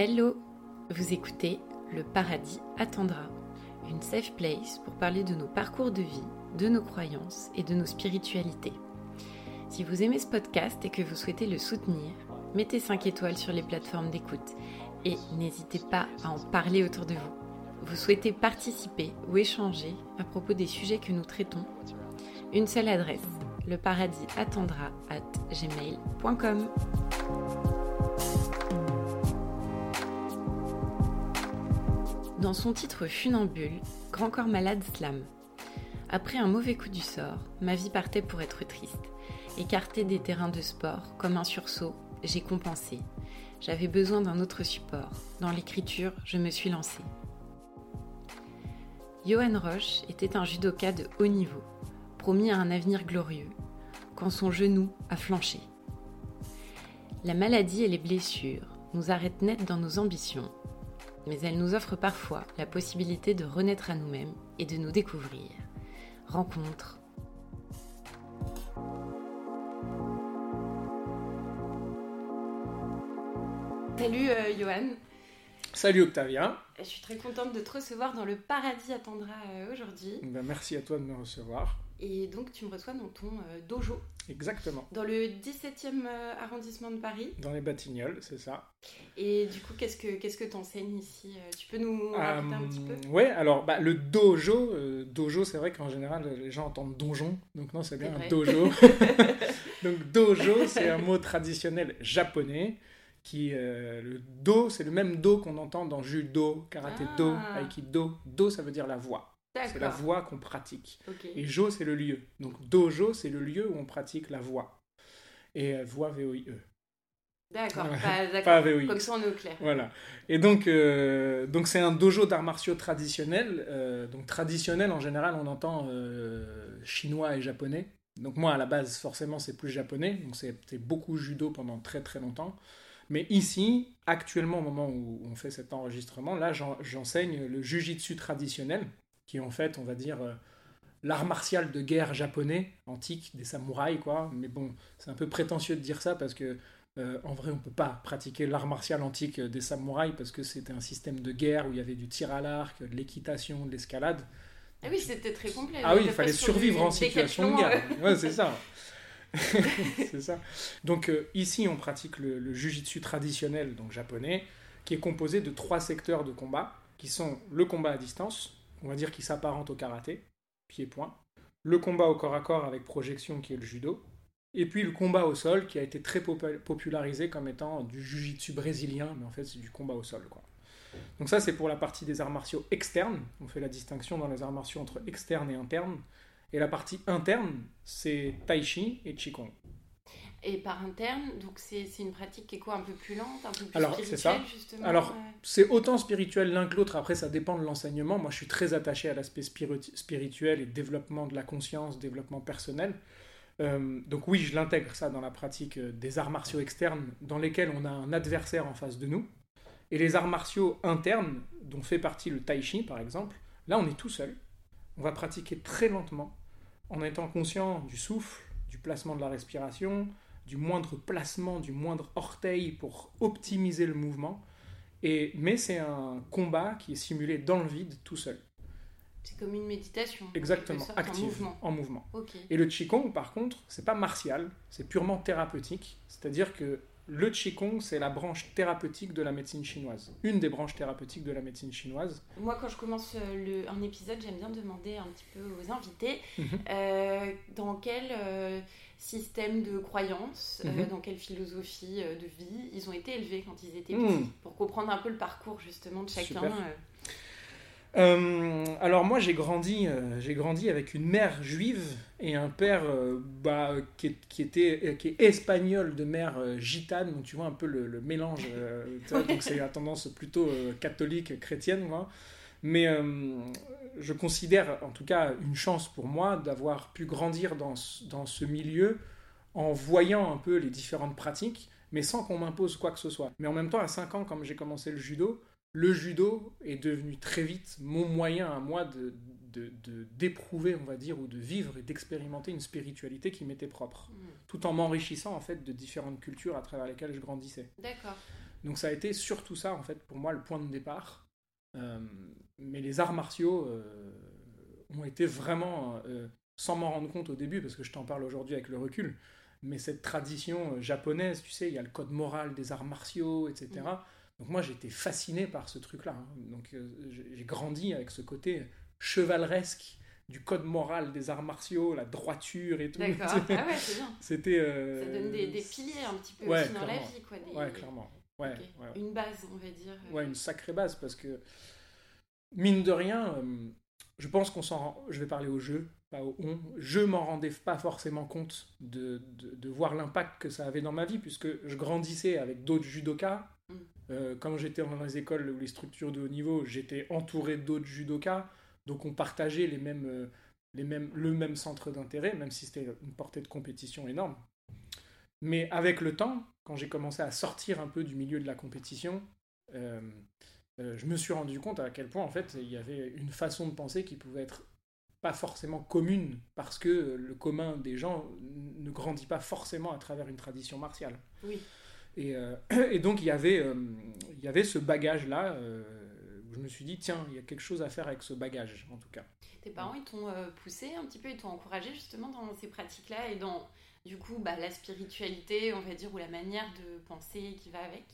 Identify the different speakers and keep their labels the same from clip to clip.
Speaker 1: Hello, vous écoutez Le Paradis attendra, une safe place pour parler de nos parcours de vie, de nos croyances et de nos spiritualités. Si vous aimez ce podcast et que vous souhaitez le soutenir, mettez 5 étoiles sur les plateformes d'écoute et n'hésitez pas à en parler autour de vous. Vous souhaitez participer ou échanger à propos des sujets que nous traitons? Une seule adresse, le paradis at gmail.com. Dans son titre Funambule, Grand corps malade slam. Après un mauvais coup du sort, ma vie partait pour être triste. Écartée des terrains de sport, comme un sursaut, j'ai compensé. J'avais besoin d'un autre support. Dans l'écriture, je me suis lancée. Johan Roche était un judoka de haut niveau, promis à un avenir glorieux, quand son genou a flanché. La maladie et les blessures nous arrêtent net dans nos ambitions mais elle nous offre parfois la possibilité de renaître à nous-mêmes et de nous découvrir. Rencontre. Salut euh, Johan.
Speaker 2: Salut Octavien.
Speaker 1: Je suis très contente de te recevoir dans le paradis attendra euh, aujourd'hui.
Speaker 2: Ben, merci à toi de me recevoir.
Speaker 1: Et donc tu me reçois dans ton euh, dojo.
Speaker 2: Exactement.
Speaker 1: Dans le 17e euh, arrondissement de Paris.
Speaker 2: Dans les Batignolles, c'est ça.
Speaker 1: Et du coup, qu'est-ce que qu'est-ce que t'enseignes ici euh, Tu peux nous raconter un petit peu?
Speaker 2: Ouais, alors bah, le dojo, dojo, c'est vrai qu'en général les gens entendent donjon, donc non, c'est bien un dojo. donc dojo, c'est un mot traditionnel japonais. Qui, le do, c'est le même do qu'on entend dans judo, karaté do, ah. aikido. Do, ça veut dire la voix. C'est la voix qu'on pratique. Et Jo, c'est le lieu. Donc dojo, c'est le lieu où on pratique la voix. Et euh, voix V-O-I-E.
Speaker 1: D'accord, pas, VOI. Comme ça, on est au clair.
Speaker 2: Voilà. Et donc, euh, donc c'est un dojo d'arts martiaux traditionnel. Euh, donc traditionnel, en général, on entend chinois et japonais. Donc moi, à la base, forcément, c'est plus japonais. Donc c'était beaucoup judo pendant très très longtemps. Mais ici, actuellement, au moment où on fait cet enregistrement, là, j'enseigne le jujitsu traditionnel qui est en fait, on va dire, euh, l'art martial de guerre japonais, antique, des samouraïs, quoi. Mais bon, c'est un peu prétentieux de dire ça parce que, euh, en vrai, on peut pas pratiquer l'art martial antique des samouraïs parce que c'était un système de guerre où il y avait du tir à l'arc, de l'équitation, de l'escalade.
Speaker 1: Ah oui, c'était très complet.
Speaker 2: Ah oui, il fallait survivre en situation de guerre. Ouais, c'est ça. c'est ça. Donc euh, ici, on pratique le, le jujitsu traditionnel, donc japonais, qui est composé de trois secteurs de combat, qui sont le combat à distance, on va dire, qui s'apparente au karaté, pied-point. Le combat au corps à corps avec projection, qui est le judo. Et puis le combat au sol, qui a été très popularisé comme étant du jujitsu brésilien, mais en fait c'est du combat au sol. Quoi. Donc ça c'est pour la partie des arts martiaux externes. On fait la distinction dans les arts martiaux entre externes et internes. Et la partie interne, c'est tai chi et qigong.
Speaker 1: Et par interne, donc c'est une pratique qui est quoi Un peu plus lente, un peu plus
Speaker 2: Alors,
Speaker 1: spirituelle
Speaker 2: ça.
Speaker 1: justement
Speaker 2: Alors, c'est autant spirituel l'un que l'autre. Après, ça dépend de l'enseignement. Moi, je suis très attaché à l'aspect spirituel et développement de la conscience, développement personnel. Euh, donc oui, je l'intègre ça dans la pratique euh, des arts martiaux externes dans lesquels on a un adversaire en face de nous. Et les arts martiaux internes, dont fait partie le tai chi par exemple, là on est tout seul. On va pratiquer très lentement en étant conscient du souffle, du placement de la respiration, du moindre placement, du moindre orteil pour optimiser le mouvement. Et, mais c'est un combat qui est simulé dans le vide tout seul.
Speaker 1: C'est comme une méditation.
Speaker 2: Exactement, active, en mouvement. Et le Qigong, par contre, c'est pas martial, c'est purement thérapeutique. C'est-à-dire que le Qigong, c'est la branche thérapeutique de la médecine chinoise. Une des branches thérapeutiques de la médecine chinoise.
Speaker 1: Moi, quand je commence euh, le, un épisode, j'aime bien demander un petit peu aux invités mhm. euh, dans quel euh, système de croyance, mhm. dans quelle philosophie de vie ils ont été élevés quand ils étaient petits, mhm. pour comprendre un peu le parcours justement de chacun.
Speaker 2: Euh, alors moi j'ai grandi, euh, j'ai grandi avec une mère juive et un père euh, bah, qui, était qui est espagnol de mère gitane, donc tu vois un peu le, mélange, donc c'est à tendance plutôt catholique chrétienne moi. Mais je considère en tout cas une chance pour moi d'avoir pu grandir dans, dans ce milieu en voyant un peu les différentes pratiques, mais sans qu'on m'impose quoi que ce soit. Mais en même temps, à 5 ans, comme j'ai commencé le judo, le judo est devenu très vite mon moyen à moi de, d'éprouver, on va dire, ou de vivre et d'expérimenter une spiritualité qui m'était propre, mm. tout en m'enrichissant en fait de différentes cultures à travers lesquelles je grandissais.
Speaker 1: D'accord.
Speaker 2: Donc ça a été surtout ça, en fait, pour moi, le point de départ. Euh, mais les arts martiaux euh, ont été vraiment, euh, sans m'en rendre compte au début, parce que je t'en parle aujourd'hui avec le recul, mais cette tradition japonaise, tu sais, il y a le code moral des arts martiaux, etc. Mm. Donc moi, j'étais fasciné par ce truc-là. Hein. Donc j'ai grandi avec ce côté chevaleresque du code moral des arts martiaux, la droiture et tout.
Speaker 1: D'accord, ah ouais, c'est bien.
Speaker 2: C'était.
Speaker 1: Ça donne des, piliers un petit peu aussi dans la vie, quoi.
Speaker 2: Ouais, clairement. Ouais,
Speaker 1: Une base, on va dire.
Speaker 2: Ouais, une sacrée base, parce que, mine de rien, euh, je pense qu'on s'en rend... Je vais parler au jeu, pas au on. Je m'en rendais pas forcément compte de, de, voir l'impact que ça avait dans ma vie, puisque je grandissais avec d'autres judokas. Mm. Euh, quand j'étais dans les écoles ou les structures de haut niveau, j'étais entouré d'autres judokas. Donc on partageait les mêmes, euh, les mêmes, le même centre d'intérêt, même si c'était une portée de compétition énorme. Mais avec le temps, quand j'ai commencé à sortir un peu du milieu de la compétition, euh, euh, je me suis rendu compte à quel point en fait il y avait une façon de penser qui pouvait être pas forcément commune parce que le commun des gens ne grandit pas forcément à travers une tradition martiale.
Speaker 1: Oui.
Speaker 2: Et, euh, et donc il y avait, il y avait ce bagage là où je me suis dit tiens il y a quelque chose à faire avec ce bagage en tout cas.
Speaker 1: Tes parents ils t'ont poussé un petit peu, ils t'ont encouragé justement dans ces pratiques là et dans du coup, bah, la spiritualité, on va dire, ou la manière de penser qui va avec?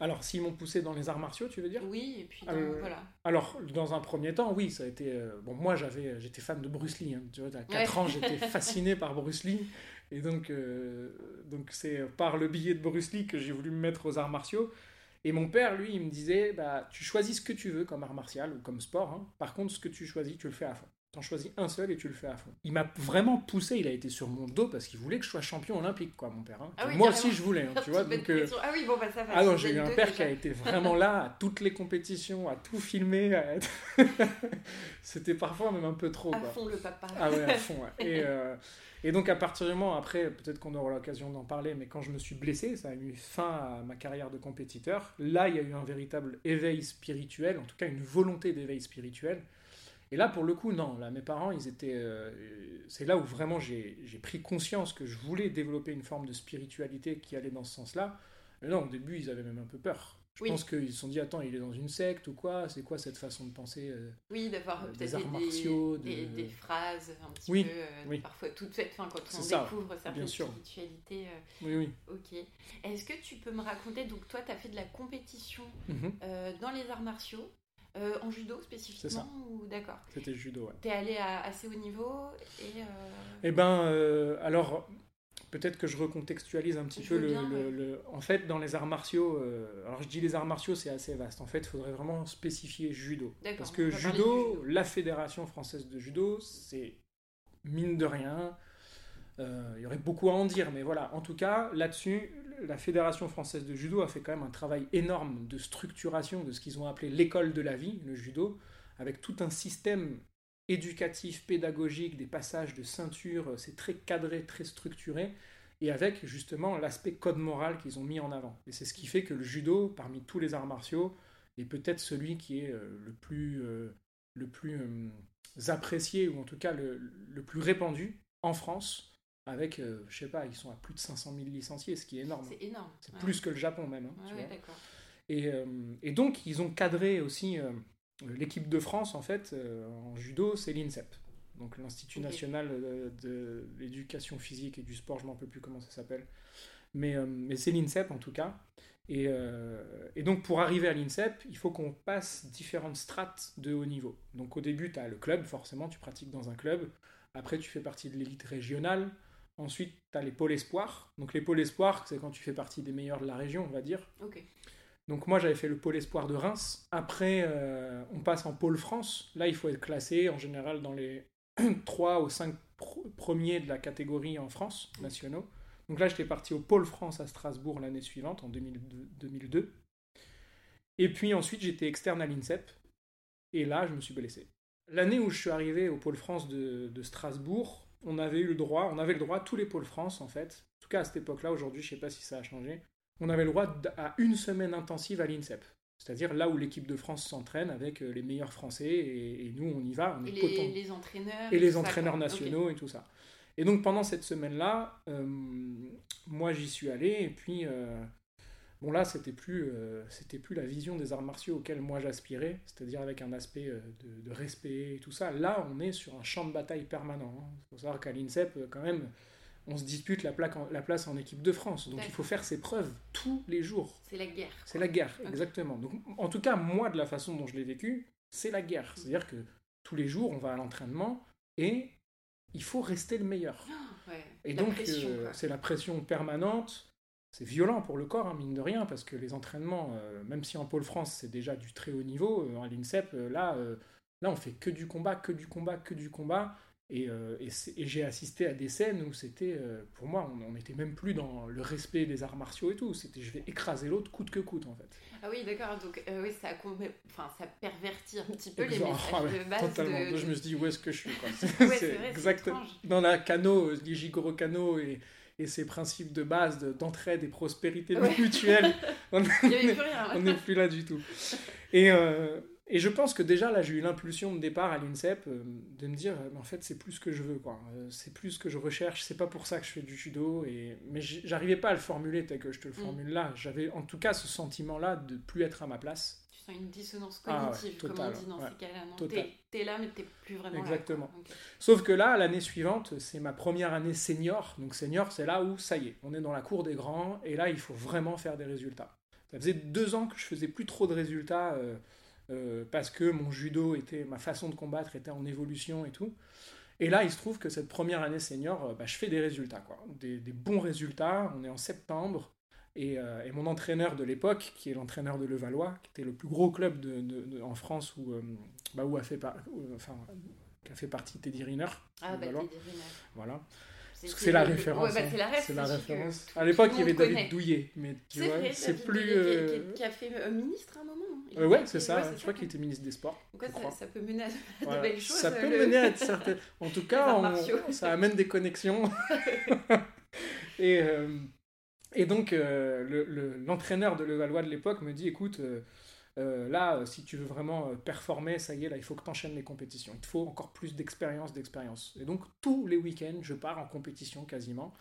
Speaker 2: Alors, s'ils m'ont poussé dans les arts martiaux, tu veux dire?
Speaker 1: Oui, et puis euh,
Speaker 2: voilà. Alors, dans un premier temps, oui, ça a été. Euh, bon, moi, j'avais, j'étais fan de Bruce Lee. Hein, tu vois, à 4 ans, j'étais fasciné par Bruce Lee. Et donc, euh, donc c'est par le billet de Bruce Lee que j'ai voulu me mettre aux arts martiaux. Et mon père, lui, il me disait bah, Tu choisis ce que tu veux comme art martial ou comme sport. Hein. Par contre, ce que tu choisis, tu le fais à fond. T'en choisis un seul et tu le fais à fond. Il m'a vraiment poussé, il a été sur mon dos parce qu'il voulait que je sois champion olympique, quoi, mon père. Hein. Ah Moi aussi, je voulais, hein, tu vois. Donc,
Speaker 1: euh, Ah oui, bon, bah ça va.
Speaker 2: Ah non, j'ai eu un père qui a été vraiment là à toutes les compétitions, à tout filmer. C'était parfois même un peu trop.
Speaker 1: À fond le papa.
Speaker 2: Ah ouais, à fond. Et, euh, et donc, à partir du moment, après, peut-être qu'on aura l'occasion d'en parler, mais quand je me suis blessé, ça a mis fin à ma carrière de compétiteur. Là, il y a eu un véritable éveil spirituel, en tout cas une volonté d'éveil spirituel et là, pour le coup, non. Là, mes parents, ils étaient. Euh, c'est là où vraiment j'ai pris conscience que je voulais développer une forme de spiritualité qui allait dans ce sens-là. Mais non, au début, ils avaient même un peu peur. Je pense qu'ils se sont dit, attends, il est dans une secte ou quoi? C'est quoi cette façon de penser euh,
Speaker 1: Oui, d'avoir euh, des arts martiaux, des, des, phrases un petit
Speaker 2: oui,
Speaker 1: peu,
Speaker 2: oui.
Speaker 1: parfois toutes faites, enfin, quand on découvre certaines spiritualités.
Speaker 2: oui, oui.
Speaker 1: Ok. Est-ce que tu peux me raconter, donc toi, tu as fait de la compétition mhm. dans les arts martiaux. Euh, en judo spécifiquement ou d'accord
Speaker 2: C'était judo, ouais.
Speaker 1: T'es allé à assez haut niveau et. Euh...
Speaker 2: Eh ben, euh, alors peut-être que je recontextualise un petit peu le, En fait, dans les arts martiaux, euh, alors je dis les arts martiaux, c'est assez vaste. En fait, il faudrait vraiment spécifier judo. Parce que judo, la Fédération française de judo, c'est mine de rien. Il y aurait beaucoup à en dire, mais voilà. En tout cas, là-dessus, la Fédération française de judo a fait quand même un travail énorme de structuration de ce qu'ils ont appelé l'école de la vie, le judo, avec tout un système éducatif, pédagogique, des passages de ceinture, c'est très cadré, très structuré, et avec justement l'aspect code moral qu'ils ont mis en avant. Et c'est ce qui fait que le judo, parmi tous les arts martiaux, est peut-être celui qui est euh, le plus, euh, le plus euh, apprécié, ou en tout cas le plus répandu en France, avec, euh, je sais pas, ils sont à plus de 500 000 licenciés, ce qui est énorme.
Speaker 1: C'est énorme.
Speaker 2: C'est plus que le Japon même. Hein,
Speaker 1: et,
Speaker 2: euh, et, donc, ils ont cadré aussi euh, l'équipe de France, en fait, en judo, c'est l'INSEP. Donc l'Institut national de, l'éducation physique et du sport, je ne m'en peux plus comment ça s'appelle. Mais, mais c'est l'INSEP en tout cas. Et, et, donc pour arriver à l'INSEP, il faut qu'on passe différentes strates de haut niveau. Donc au début, tu as le club, forcément, tu pratiques dans un club. Après, tu fais partie de l'élite régionale. Ensuite, tu as les pôles espoirs. Donc les pôles espoirs, c'est quand tu fais partie des meilleurs de la région, on va dire. Donc moi, j'avais fait le pôle espoir de Reims. Après, euh, on passe en pôle France. Là, il faut être classé en général dans les 3 ou 5 premiers de la catégorie en France, nationaux. Donc là, j'étais parti au pôle France à Strasbourg l'année suivante, en 2002. Et puis ensuite, j'étais externe à l'INSEP. Et là, je me suis blessé. L'année où je suis arrivé au pôle France de, de Strasbourg, on avait eu le droit, on avait le droit, tous les pôles France en fait, en tout cas à cette époque-là, aujourd'hui je sais pas si ça a changé, on avait le droit à une semaine intensive à l'INSEP. C'est-à-dire là où l'équipe de France s'entraîne avec euh, les meilleurs Français et, nous on y va. On
Speaker 1: et les, entraîneurs.
Speaker 2: Et les entraîneurs nationaux et tout ça. Et donc pendant cette semaine-là, euh, moi j'y suis allé et puis euh, Bon là, c'était plus, euh, c'était plus la vision des arts martiaux auxquels moi j'aspirais, c'est-à-dire avec un aspect euh, de, de, respect et tout ça. Là, on est sur un champ de bataille permanent. Il hein. faut savoir qu'à l'INSEP, euh, quand même, on se dispute la, plaque en, la place en équipe de France. Donc il faut faire ses preuves tous les jours.
Speaker 1: C'est la guerre.
Speaker 2: C'est la guerre, exactement. Donc en tout cas, moi, de la façon dont je l'ai vécu, c'est la guerre. C'est-à-dire que tous les jours, on va à l'entraînement et il faut rester le meilleur.
Speaker 1: Ah,
Speaker 2: et donc, c'est la pression permanente c'est violent pour le corps, hein, mine de rien, parce que les entraînements, euh, même si en pôle France c'est déjà du très haut niveau, euh, à l'INSEP, euh, là, là on fait que du combat, que du combat, que du combat. Et, j'ai assisté à des scènes où c'était, pour moi, on n'était même plus dans le respect des arts martiaux et tout. C'était je vais écraser l'autre coûte que coûte en fait.
Speaker 1: Ah oui, d'accord. Donc oui, ça, enfin, ça pervertit un petit peu les messages ah de base.
Speaker 2: Totalement.
Speaker 1: De...
Speaker 2: Je me suis dit où est-ce que je suis quoi.
Speaker 1: c'est exactement
Speaker 2: dans la Cano, Jigoro Kano et et ses principes de base d'entraide et prospérité mutuelle. On n'est plus là du tout. Et, euh, et je pense que déjà là, j'ai eu l'impulsion de départ à l'INSEP euh, de me dire, en fait, c'est plus ce que je veux, quoi. Euh, c'est plus ce que je recherche. C'est pas pour ça que je fais du judo. Et... Mais j'arrivais pas à le formuler tel que je te le mm. formule là. J'avais en tout cas ce sentiment-là de plus être à ma place
Speaker 1: une dissonance ah cognitive, comme on dit dans ces cas-là. T'es là, mais t'es plus vraiment
Speaker 2: Exactement. là. Exactement. Sauf que là, l'année suivante, c'est ma première année senior. Donc senior, c'est là où, ça y est, on est dans la cour des grands, et là, il faut vraiment faire des résultats. Ça faisait deux ans que je faisais plus trop de résultats, euh, euh, parce que mon judo était, ma façon de combattre était en évolution et tout. Et là, il se trouve que cette première année senior, euh, bah, je fais des résultats, quoi. Des, des bons résultats. On est en septembre. Euh, et, mon entraîneur de l'époque, qui est l'entraîneur de Levallois, qui était le plus gros club de, en France où, euh, bah, où a fait, enfin, qui a fait partie Teddy Riner.
Speaker 1: Ah, bah, Teddy Riner.
Speaker 2: Voilà. C'est la, référence.
Speaker 1: Bah, c'est
Speaker 2: la, référence. À l'époque, il y avait David Douillet, mais tu vois, c'est plus.
Speaker 1: Euh, qui, a fait ministre à un moment.
Speaker 2: Hein. ouais, c'est ça. je crois qu'il était ministre des Sports.
Speaker 1: Donc, ça, ça, peut mener à de belles choses.
Speaker 2: Ça peut mener à certaines. En tout cas, ça amène des connexions. et. Et donc, euh, l'entraîneur de Levallois de l'époque me dit écoute, euh, euh, là, si tu veux vraiment performer, ça y est, là, il faut que tu enchaînes les compétitions. Il te faut encore plus d'expérience, d'expérience. Et donc, tous les week-ends, je pars en compétition quasiment,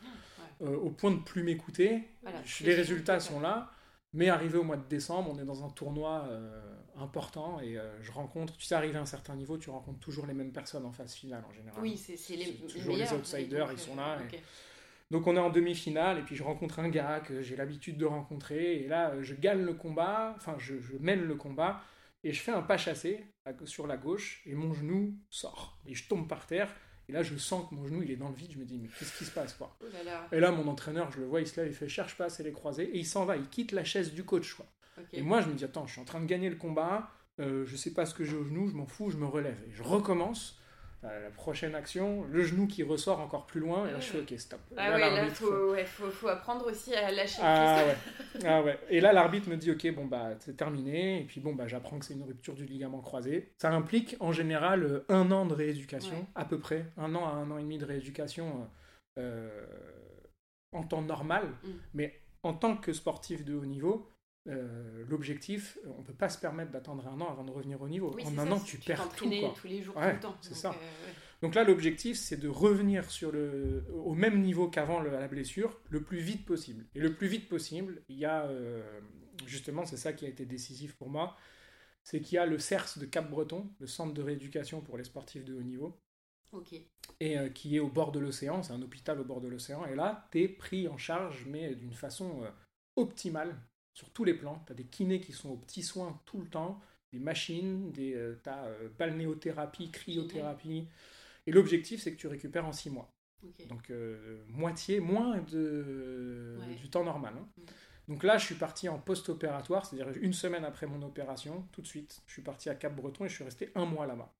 Speaker 2: ah, au point de plus m'écouter. les résultats sont là. Mais arrivé au mois de décembre, on est dans un tournoi important et je rencontre, tu sais, arrivé à un certain niveau, tu rencontres toujours les mêmes personnes en phase finale en général.
Speaker 1: Oui, c'est les,
Speaker 2: toujours les outsiders, ils sont là. Donc on est en demi-finale et puis je rencontre un gars que j'ai l'habitude de rencontrer et là je gagne le combat, enfin je, mène le combat et je fais un pas chassé sur la gauche et mon genou sort et je tombe par terre et là je sens que mon genou il est dans le vide, je me dis mais qu'est-ce qui se passe quoi? Et là mon entraîneur je le vois il se lève, il fait cherche pas c'est les croisés et il s'en va, il quitte la chaise du coach quoi. Et moi je me dis attends je suis en train de gagner le combat, euh, je sais pas ce que j'ai au genou, je m'en fous, je me relève et je recommence la prochaine action, le genou qui ressort encore plus loin, et là je fais ok, stop.
Speaker 1: Ah là, ouais, là faut, ouais, faut, faut, apprendre aussi à lâcher
Speaker 2: ah, ouais. ah ouais. Et là l'arbitre me dit ok, bon bah c'est terminé, et puis bon bah j'apprends que c'est une rupture du ligament croisé. Ça implique en général euh, un an de rééducation, à peu près, un an à un an et demi de rééducation euh, en temps normal, mm. mais en tant que sportif de haut niveau, euh, l'objectif, on ne peut pas se permettre d'attendre un an avant de revenir au niveau. en un an, tu, perds tout. Quoi.
Speaker 1: tous les jours, tout le temps.
Speaker 2: C'est ça. Euh, Donc là, l'objectif, c'est de revenir sur le, au même niveau qu'avant la blessure le plus vite possible. Et le plus vite possible, il y a, euh, justement, c'est ça qui a été décisif pour moi, c'est qu'il y a le CERS de Cap-Breton, le centre de rééducation pour les sportifs de haut niveau. Et qui est au bord de l'océan, c'est un hôpital au bord de l'océan. Et là, tu es pris en charge, mais d'une façon optimale sur tous les plans. Tu as des kinés qui sont aux petits soins tout le temps, des machines, des, euh, tu as euh, balnéothérapie, cryothérapie. Et l'objectif, c'est que tu récupères en six mois. Donc euh, moitié, moins de, du temps normal. Hein. Mm. Donc là, je suis parti en post-opératoire, c'est-à-dire une semaine après mon opération, tout de suite. Je suis parti à Cap-Breton et je suis resté un mois là-bas.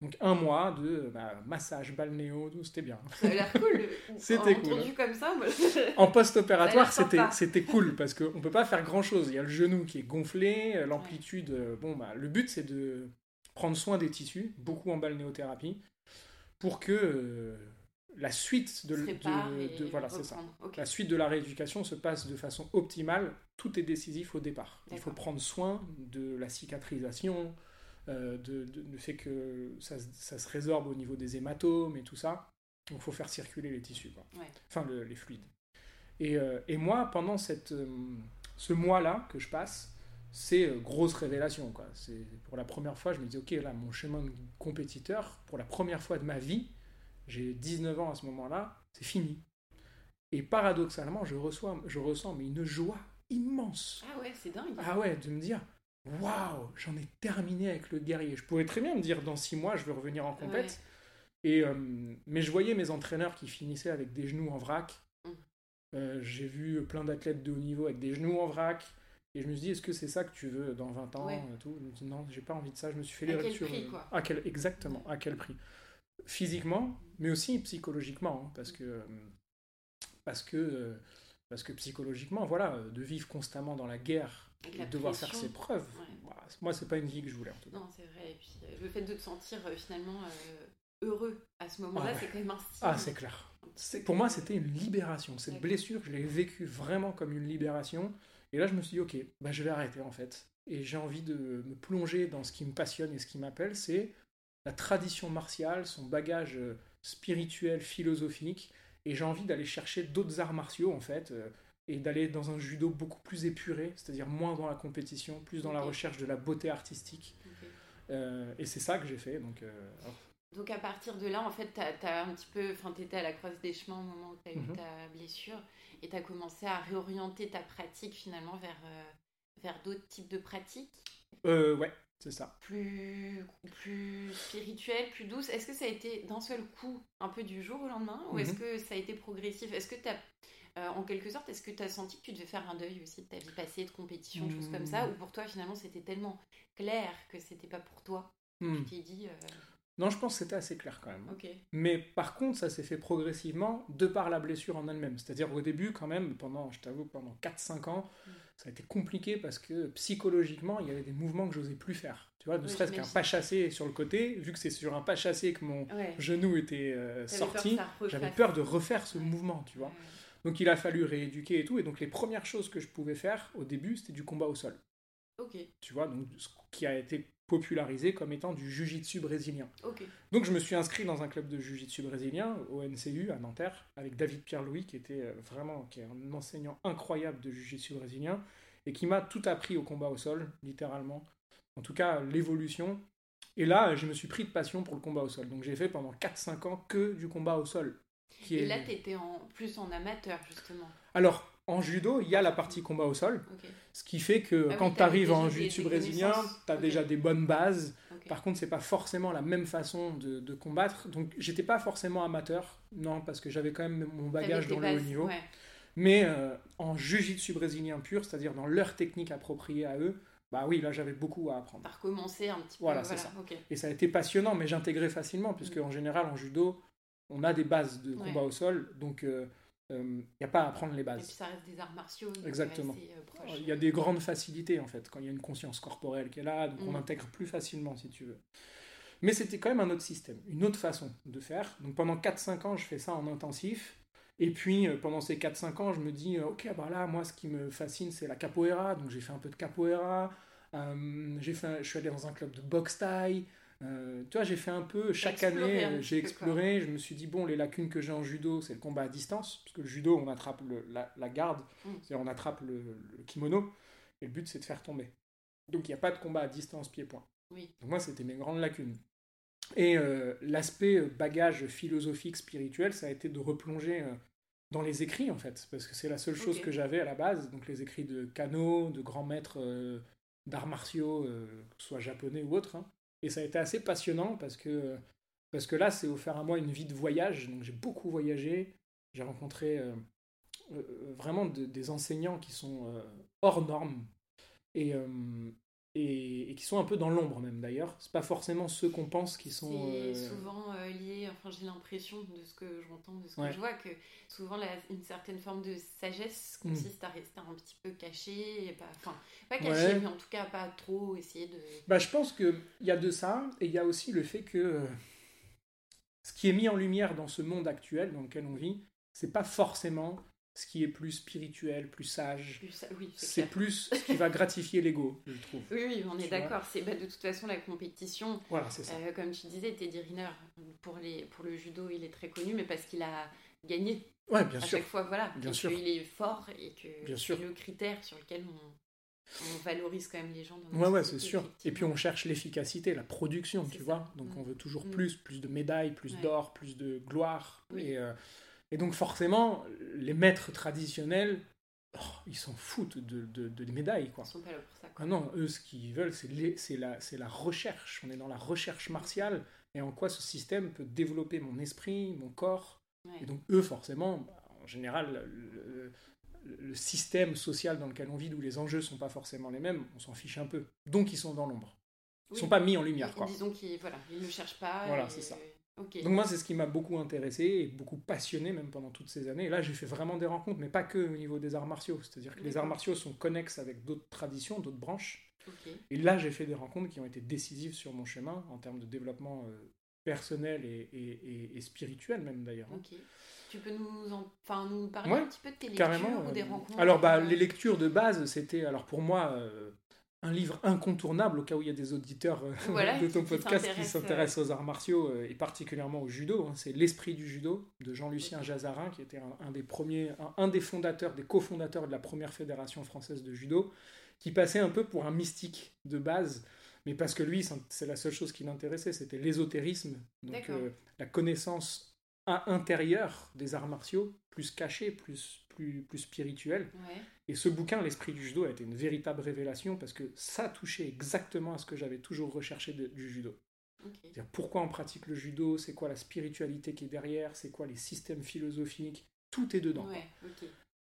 Speaker 2: Donc un mois de bah, massage, balnéo, tout, c'était bien.
Speaker 1: Ça a l'air cool. c'était cool. Comme ça,
Speaker 2: En post-opératoire, c'était, c'était cool parce qu'on ne peut pas faire grand-chose. Il y a le genou qui est gonflé, l'amplitude... Euh, bon, bah, le but, c'est de prendre soin des tissus, beaucoup en balnéothérapie, pour que euh, la suite de, de, voilà, c'est ça. La suite de la rééducation se passe de façon optimale. Tout est décisif au départ. Il faut prendre soin de la cicatrisation, euh, de, de, fait que ça, se résorbe au niveau des hématomes et tout ça. Donc il faut faire circuler les tissus, enfin les fluides. Et, euh, et, moi, pendant cette, euh, ce mois-là que je passe, c'est grosse révélation. Quoi. C'est, pour la première fois, je me dis, ok, là, mon chemin de compétiteur, pour la première fois de ma vie, j'ai 19 ans à ce moment-là, c'est fini. Et paradoxalement, je, reçois, je ressens mais une joie immense.
Speaker 1: Ah ouais, c'est dingue.
Speaker 2: Ah ouais, de me dire, waouh, j'en ai terminé avec le guerrier. Je pourrais très bien me dire, dans 6 mois, je veux revenir en compète. Et, euh, mais je voyais mes entraîneurs qui finissaient avec des genoux en vrac. Mm. Euh, j'ai vu plein d'athlètes de haut niveau avec des genoux en vrac. Et je me suis dit, est-ce que c'est ça que tu veux dans 20 ans et tout? Je me dit, non, j'ai pas envie de ça. Je me suis fait les lectures.
Speaker 1: Quel prix, quoi?
Speaker 2: À quel, exactement, à quel prix? Physiquement, mais aussi psychologiquement. Hein, parce que. Parce que. Parce que psychologiquement, voilà, de vivre constamment dans la guerre, devoir faire ses preuves, moi, moi, c'est pas une vie que je voulais en tout
Speaker 1: cas. Non, c'est vrai. Et puis le fait de te sentir finalement heureux à ce moment-là, c'est quand même un
Speaker 2: Ah, c'est clair. Pour moi, c'était une libération. Cette blessure, je l'ai vécue vraiment comme une libération. Et là, je me suis dit, ok, bah, je vais arrêter en fait. Et j'ai envie de me plonger dans ce qui me passionne et ce qui m'appelle, c'est la tradition martiale, son bagage euh, spirituel, philosophique. Et j'ai envie d'aller chercher d'autres arts martiaux en fait. Euh, et d'aller dans un judo beaucoup plus épuré, c'est-à-dire moins dans la compétition, plus dans la recherche de la beauté artistique. Euh, et c'est ça que j'ai fait. Donc,
Speaker 1: donc à partir de là, en fait, tu as, un petit peu, enfin, tu étais à la croise des chemins au moment où tu as eu mhm. ta blessure et tu as commencé à réorienter ta pratique finalement vers, euh, vers d'autres types de pratiques?
Speaker 2: Euh, ouais, c'est ça.
Speaker 1: Plus, plus spirituel, plus douce. Est-ce que ça a été d'un seul coup, un peu du jour au lendemain, ou est-ce mhm. que ça a été progressif? Est-ce que tu as, euh, en quelque sorte, est-ce que tu as senti que tu devais faire un deuil aussi de ta vie passée, de compétition, de choses comme ça, hmm. ou pour toi finalement c'était tellement clair que c'était pas pour toi hmm. tu t'es dit.
Speaker 2: Non, je pense que c'était assez clair quand même. Mais par contre, ça s'est fait progressivement de par la blessure en elle-même. C'est-à-dire au début, quand même, pendant, je t'avoue, pendant 4-5 ans, mm. ça a été compliqué parce que psychologiquement, il y avait des mouvements que j'osais plus faire. Tu vois, ne serait-ce qu'un pas chassé sur le côté, vu que c'est sur un pas chassé que mon genou était euh, sorti, j'avais peur de refaire ce mouvement, tu vois. Donc il a fallu rééduquer et tout. Et donc les premières choses que je pouvais faire au début, c'était du combat au sol.
Speaker 1: Ok.
Speaker 2: Tu vois, donc ce qui a été popularisé comme étant du jujitsu brésilien. Donc je me suis inscrit dans un club de jujitsu brésilien au NCU à Nanterre avec David Pierre-Louis qui était euh, vraiment qui est un enseignant incroyable de jujitsu brésilien et qui m'a tout appris au combat au sol, littéralement. En tout cas, l'évolution. Et là, je me suis pris de passion pour le combat au sol. Donc j'ai fait pendant 4-5 ans que du combat au sol.
Speaker 1: Qui et là, tu étais en, plus en amateur, justement.
Speaker 2: Alors, en judo, il y a la partie combat au sol. Ce qui fait que ah quand tu arrives en jiu-jitsu brésilien, tu as déjà des bonnes bases. Par contre, c'est pas forcément la même façon de, combattre. Donc, j'étais pas forcément amateur, non, parce que j'avais quand même mon bagage dans le haut niveau. Mais euh, en jiu-jitsu brésilien pur, c'est-à-dire dans leur technique appropriée à eux, bah oui, là j'avais beaucoup à apprendre.
Speaker 1: Par commencer un petit peu.
Speaker 2: Voilà, c'est ça. Et ça a été passionnant, mais j'intégrais facilement, puisque mm. en général en judo, on a des bases de combat au sol, donc euh, il euh, n'y a pas à apprendre les bases.
Speaker 1: Et puis ça reste des arts martiaux.
Speaker 2: Exactement. Euh, il y a des grandes facilités en fait, quand il y a une conscience corporelle qui est là, donc on mm. intègre plus facilement si tu veux. Mais c'était quand même un autre système, une autre façon de faire. Donc pendant 4-5 ans, je fais ça en intensif. Et puis euh, pendant ces 4-5 ans, je me dis, ok, bah là, moi, ce qui me fascine, c'est la capoeira. Donc j'ai fait un peu de capoeira. j'ai fait, je suis allé dans un club de boxe taille. Euh, tu vois, j'ai fait un peu, chaque année, j'ai exploré, je me suis dit, bon, les lacunes que j'ai en judo, c'est le combat à distance, parce que le judo, on attrape la, garde, mm. c'est-à-dire on attrape le, kimono, et le but, c'est de faire tomber. Donc, il n'y a pas de combat à distance pied-point.
Speaker 1: Oui.
Speaker 2: Donc, moi, c'était mes grandes lacunes. Et euh, l'aspect euh, bagage philosophique, spirituel, ça a été de replonger dans les écrits, en fait, parce que c'est la seule chose que j'avais à la base, donc les écrits de Kano, de grands maîtres d'arts martiaux, que ce soit japonais ou autres, hein. Et ça a été assez passionnant parce que, là, c'est offert à moi une vie de voyage. Donc j'ai beaucoup voyagé. J'ai rencontré euh, euh, vraiment des enseignants qui sont euh, hors normes. Et, et, qui sont un peu dans l'ombre même d'ailleurs. C'est pas forcément ceux qu'on pense qui sont.
Speaker 1: C'est euh, souvent euh, lié, enfin j'ai l'impression de ce que j'entends, de ce que je vois, que souvent une certaine forme de sagesse consiste à rester un petit peu caché, et pas, enfin pas caché, mais en tout cas pas trop essayer de.
Speaker 2: Bah je pense qu'il y a de ça, et il y a aussi le fait que euh, ce qui est mis en lumière dans ce monde actuel dans lequel on vit, c'est pas forcément ce qui est plus spirituel, plus sage. c'est plus ce qui va gratifier l'ego, je trouve.
Speaker 1: Oui, oui, on est d'accord. C'est bah, de toute façon la compétition.
Speaker 2: Voilà, c'est ça.
Speaker 1: Euh, comme tu disais, Teddy Riner, pour, les, pour le judo, il est très connu, mais parce qu'il a gagné
Speaker 2: Ouais, bien
Speaker 1: à
Speaker 2: sûr.
Speaker 1: chaque fois, voilà,
Speaker 2: Bien
Speaker 1: et
Speaker 2: sûr.
Speaker 1: qu'il est fort et que c'est le critère sur lequel on, on valorise quand même les gens dans
Speaker 2: Ouais, ouais, c'est sûr. Et puis on cherche l'efficacité, la production, tu
Speaker 1: ça.
Speaker 2: vois. Donc
Speaker 1: Mm.
Speaker 2: on veut toujours
Speaker 1: Mm.
Speaker 2: plus, plus de médailles, plus
Speaker 1: Ouais.
Speaker 2: d'or, plus de gloire.
Speaker 1: Oui.
Speaker 2: Et, euh, et donc forcément, les maîtres traditionnels, oh, ils s'en foutent de, de, de des médailles, quoi.
Speaker 1: Ils sont pas là pour ça. quoi.
Speaker 2: Ah non, eux, ce qu'ils veulent, c'est la, recherche. On est dans la recherche martiale et en quoi ce système peut développer mon esprit, mon corps.
Speaker 1: Ouais.
Speaker 2: Et donc, eux, forcément, en général, le, système social dans lequel on vit, où les enjeux sont pas forcément les mêmes, on s'en fiche un peu. Donc, ils sont dans l'ombre. Ils
Speaker 1: Oui.
Speaker 2: sont pas mis en lumière,
Speaker 1: Ils-
Speaker 2: quoi.
Speaker 1: Disons qu'ils voilà, ils ne cherchent pas.
Speaker 2: Voilà,
Speaker 1: et-
Speaker 2: c'est ça. Donc moi, c'est ce qui m'a beaucoup intéressé et beaucoup passionné, même pendant toutes ces années. Et là, j'ai fait vraiment des rencontres, mais pas que au niveau des arts martiaux. C'est-à-dire que les arts martiaux sont connexes avec d'autres traditions, d'autres branches. Et là, j'ai fait des rencontres qui ont été décisives sur mon chemin en termes de développement euh, personnel et, et- et- et spirituel même d'ailleurs. hein.
Speaker 1: Tu peux nous, en... enfin, nous parler
Speaker 2: Ouais,
Speaker 1: un petit peu de tes lectures ou des
Speaker 2: euh,
Speaker 1: rencontres
Speaker 2: Alors, bah, les lectures de base, c'était, alors pour moi, euh, un livre incontournable au cas où il y a des auditeurs euh,
Speaker 1: Voilà,
Speaker 2: de ton podcast qui
Speaker 1: s'intéressent,
Speaker 2: s'intéressent aux arts martiaux euh, et particulièrement au judo. hein. C'est L'Esprit du judo de Jean-Lucien Jazarin, qui était un, un des premiers, un, un des fondateurs, des cofondateurs de la première fédération française de judo, qui passait un peu pour un mystique de base. Mais parce que lui, c'est la seule chose qui l'intéressait, c'était l'ésotérisme, donc euh, la connaissance à intérieure des arts martiaux, plus cachée, plus, plus.
Speaker 1: Ouais.
Speaker 2: Et ce bouquin, L'Esprit du judo, a été une véritable révélation parce que ça touchait exactement à ce que j'avais toujours recherché de- du judo. Pourquoi on pratique le judo, c'est quoi la spiritualité qui est derrière, c'est quoi les systèmes philosophiques, tout est dedans.
Speaker 1: Ouais.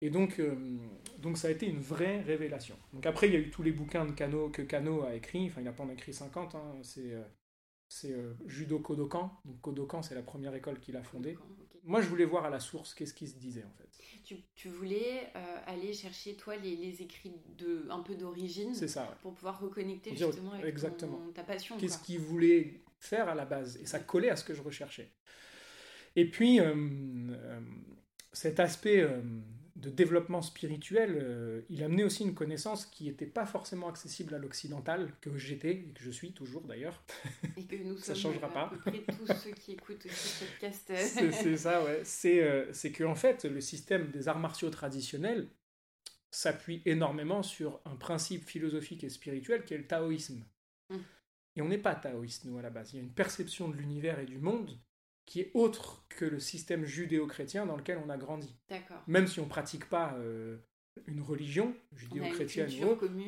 Speaker 2: Et donc, euh, donc ça a été une vraie révélation. Donc après, il y a eu tous les bouquins de Kano, que Kano a écrit, enfin il n'a pas en écrit 50, hein, c'est euh, c'est, euh, Judo Kodokan. Donc Kodokan, c'est la première école qu'il a fondée. Moi, je voulais voir à la source qu'est-ce qui se disait en fait.
Speaker 1: Tu, tu voulais euh, aller chercher toi les, les écrits de un peu d'origine
Speaker 2: C'est ça, ouais.
Speaker 1: pour pouvoir reconnecter
Speaker 2: dire-
Speaker 1: justement avec
Speaker 2: exactement.
Speaker 1: ton- ta passion.
Speaker 2: qu'est-ce qu'il voulait faire à la base. Et ça collait à ce que je recherchais. Et puis, euh, euh, cet aspect de développement spirituel, euh, il amenait aussi une connaissance qui n'était pas forcément accessible à l'occidental, que j'étais et que je suis toujours d'ailleurs.
Speaker 1: Et que nous
Speaker 2: Ça
Speaker 1: sommes
Speaker 2: changera pas.
Speaker 1: peu près tous ceux qui écoutent ce podcast.
Speaker 2: C'est ça, ouais. C'est euh, c'est que en fait, le système des arts martiaux traditionnels s'appuie énormément sur un principe philosophique et spirituel qui est le taoïsme.
Speaker 1: Mm.
Speaker 2: Et on n'est pas taoïste, nous, à la base. Il y a une perception de l'univers et du monde qui est autre que le système judéo-chrétien dans lequel on a grandi.
Speaker 1: D'accord.
Speaker 2: Même si on ne pratique pas euh, une religion judéo-chrétienne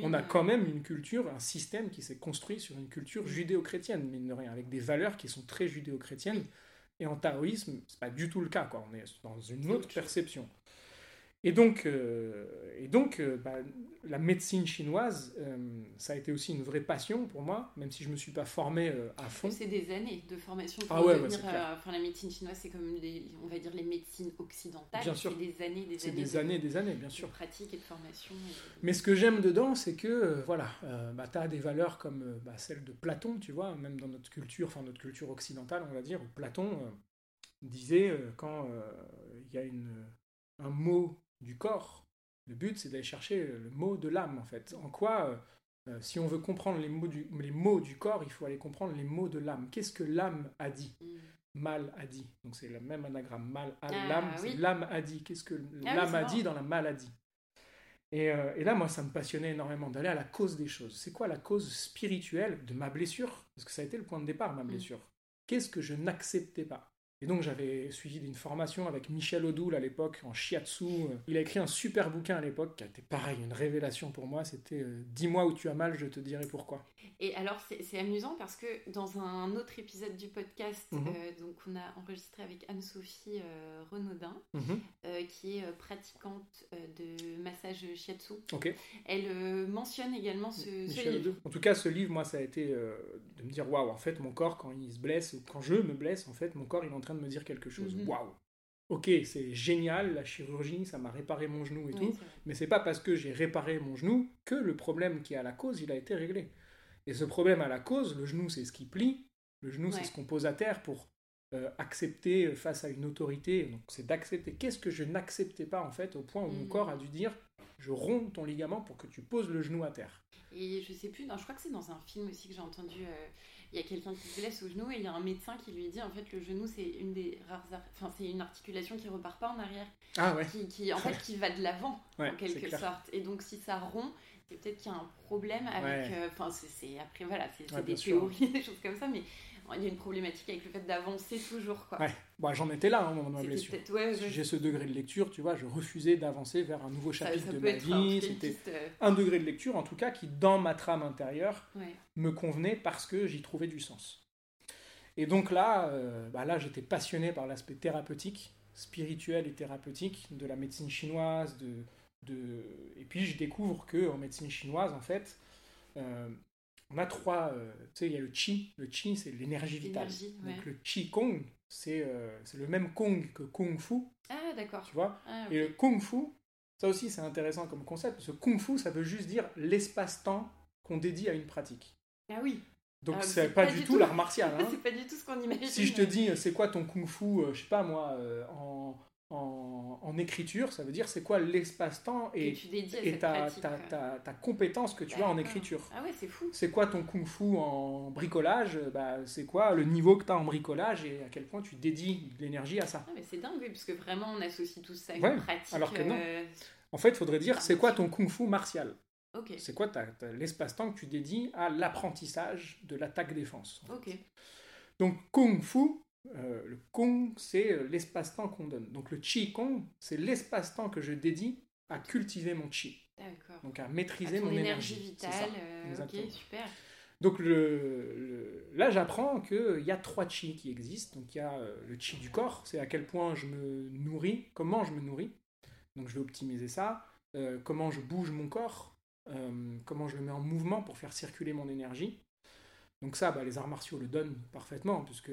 Speaker 2: on a
Speaker 1: euh,
Speaker 2: quand même une culture, un système qui s'est construit sur une culture judéo-chrétienne, mine de rien, avec des valeurs qui sont très judéo-chrétiennes. Et en taoïsme, c'est pas du tout le cas, quoi. On est dans une autre perception. Et donc, euh, et donc euh, bah, la médecine chinoise, euh, ça a été aussi une vraie passion pour moi, même si je me suis pas formé à fond.
Speaker 1: C'est des années de formation pour
Speaker 2: Ah ouais, ouais,
Speaker 1: devenir. euh, enfin, la médecine chinoise, c'est comme les, on va dire les médecines occidentales.
Speaker 2: Bien sûr.
Speaker 1: C'est des années, des
Speaker 2: C'est
Speaker 1: années.
Speaker 2: des
Speaker 1: de-
Speaker 2: années, des années, bien
Speaker 1: de
Speaker 2: sûr.
Speaker 1: pratique et de formation. et de-
Speaker 2: Mais ce que j'aime dedans, c'est que, voilà, bah, tu as des valeurs comme bah, celle de Platon, tu vois, même dans notre culture, enfin notre culture occidentale, on va dire, où Platon disait, quand il y a une, un mot du corps, le but c'est d'aller chercher le mot de l'âme, en fait. En quoi, euh, euh, si on veut comprendre les mots, du, les mots du corps, il faut aller comprendre les mots de l'âme. Qu'est-ce que l'âme a dit?
Speaker 1: Mm.
Speaker 2: Mal a dit. Donc c'est le même anagramme, mal à
Speaker 1: Ah,
Speaker 2: l'âme,
Speaker 1: oui.
Speaker 2: c'est l'âme a dit. Qu'est-ce que
Speaker 1: Ah
Speaker 2: l'âme a dit dans la maladie? Et, euh, et là, moi, ça me passionnait énormément d'aller à la cause des choses. C'est quoi la cause spirituelle de ma blessure? Parce que ça a été le point de départ, ma blessure. Qu'est-ce que je n'acceptais pas? Et donc, j'avais suivi une formation avec Michel Odoul à l'époque, en shiatsu. Il a écrit un super bouquin à l'époque, qui a été pareil, une révélation pour moi. C'était euh, Dis-moi où tu as mal, je te dirai pourquoi.
Speaker 1: Et alors, c'est amusant parce que dans un autre épisode du podcast, euh, donc on a enregistré avec Anne-Sophie euh, Renaudin,
Speaker 2: Mhm.
Speaker 1: qui est pratiquante de massage shiatsu. Elle mentionne également ce, livre.
Speaker 2: Odoul. En tout cas, ce livre, moi, ça a été de me dire waouh, en fait, mon corps, quand il se blesse, ou quand je me blesse, en fait, mon corps, il est en train de me dire quelque chose.
Speaker 1: Mhm.
Speaker 2: Waouh Ok, c'est génial, la chirurgie, ça m'a réparé mon genou et
Speaker 1: Oui,
Speaker 2: tout, mais c'est pas parce que j'ai réparé mon genou que le problème qui est à la cause, il a été réglé. Et ce problème à la cause, le genou, c'est ce qui plie, le genou,
Speaker 1: Ouais.
Speaker 2: c'est ce qu'on pose à terre pour euh, accepter face à une autorité, donc c'est d'accepter. Qu'est-ce que je n'acceptais pas, en fait, au point où mon
Speaker 1: Mhm.
Speaker 2: corps a dû dire je romps ton ligament pour que tu poses le genou à terre.
Speaker 1: Et je sais plus, non, je crois que c'est dans un film aussi que j'ai entendu. euh, il y a quelqu'un qui se blesse au genou et il y a un médecin qui lui dit en fait le genou c'est une des rares, ar- enfin c'est une articulation qui repart pas en arrière,
Speaker 2: Ah ouais.
Speaker 1: qui, qui en fait qui va de l'avant
Speaker 2: Ouais,
Speaker 1: en quelque sorte. Et donc si ça rompt, c'est peut-être qu'il y a un problème avec. Euh, Enfin c'est- après voilà, c'est
Speaker 2: Ouais,
Speaker 1: des
Speaker 2: sûr.
Speaker 1: théories, des choses comme ça, mais il y a une problématique avec le fait d'avancer toujours quoi.
Speaker 2: Ouais. Bon, j'en étais là hein, au moment de ma blessure.
Speaker 1: ouais,
Speaker 2: J'ai ce degré de lecture, tu vois, je refusais d'avancer vers un nouveau chapitre
Speaker 1: ça
Speaker 2: de ma vie. C'était
Speaker 1: euh,
Speaker 2: un degré de lecture, en tout cas, qui, dans ma trame intérieure,
Speaker 1: ouais.
Speaker 2: me convenait parce que j'y trouvais du sens. Et donc là, euh, bah là j'étais passionné par l'aspect thérapeutique, spirituel et thérapeutique de la médecine chinoise. De, de... Et puis je découvre que en médecine chinoise, en fait, euh, on a trois. euh, tu sais, il y a le qi. Le qi, c'est l'énergie vitale.
Speaker 1: Ouais.
Speaker 2: Donc le qi kong, c'est euh, c'est le même kong que kung fu,
Speaker 1: Ah d'accord.
Speaker 2: tu vois?
Speaker 1: Ah,
Speaker 2: Et le kung fu, ça aussi c'est intéressant comme concept, parce que kung fu, ça veut juste dire l'espace-temps qu'on dédie à une pratique.
Speaker 1: Ah oui.
Speaker 2: Donc
Speaker 1: Ah,
Speaker 2: c'est pas,
Speaker 1: pas
Speaker 2: du tout
Speaker 1: tout.
Speaker 2: l'art martial. hein.
Speaker 1: c'est pas du tout ce qu'on imagine.
Speaker 2: si je te dis euh, c'est quoi ton kung fu, euh, je sais pas moi, euh, en, en, en écriture, ça veut dire c'est quoi l'espace-temps et,
Speaker 1: cette
Speaker 2: ta, ta,
Speaker 1: quoi.
Speaker 2: ta, ta compétence que tu as en écriture.
Speaker 1: Ah ouais, c'est fou.
Speaker 2: C'est quoi ton kung fu en bricolage? Euh, bah, C'est quoi le niveau que tu as en bricolage et à quel point tu dédies de l'énergie à ça?
Speaker 1: Ah mais c'est dingue, parce que vraiment on associe tout ça à une
Speaker 2: Ouais,
Speaker 1: pratique.
Speaker 2: alors que non.
Speaker 1: euh,
Speaker 2: En fait, il faudrait dire c'est quoi ton kung fu martial? C'est quoi l'espace-temps que tu dédies à l'apprentissage de l'attaque-défense. Donc Kung Fu, euh, le Kung, c'est euh, l'espace-temps qu'on donne. Donc le Qi Kong, c'est l'espace-temps que je dédie à cultiver mon Qi,
Speaker 1: D'accord.
Speaker 2: donc à maîtriser mon
Speaker 1: énergie vitale,
Speaker 2: ça.
Speaker 1: euh, ok, super.
Speaker 2: Donc le, le- là, j'apprends qu'il y a trois Qi qui existent. Donc il y a le Qi du corps, c'est à quel point je me nourris, comment je me nourris. Donc je vais optimiser ça. Euh, comment je bouge mon corps, euh, comment je le mets en mouvement pour faire circuler mon énergie. Donc ça, bah, les arts martiaux le donnent parfaitement, puisque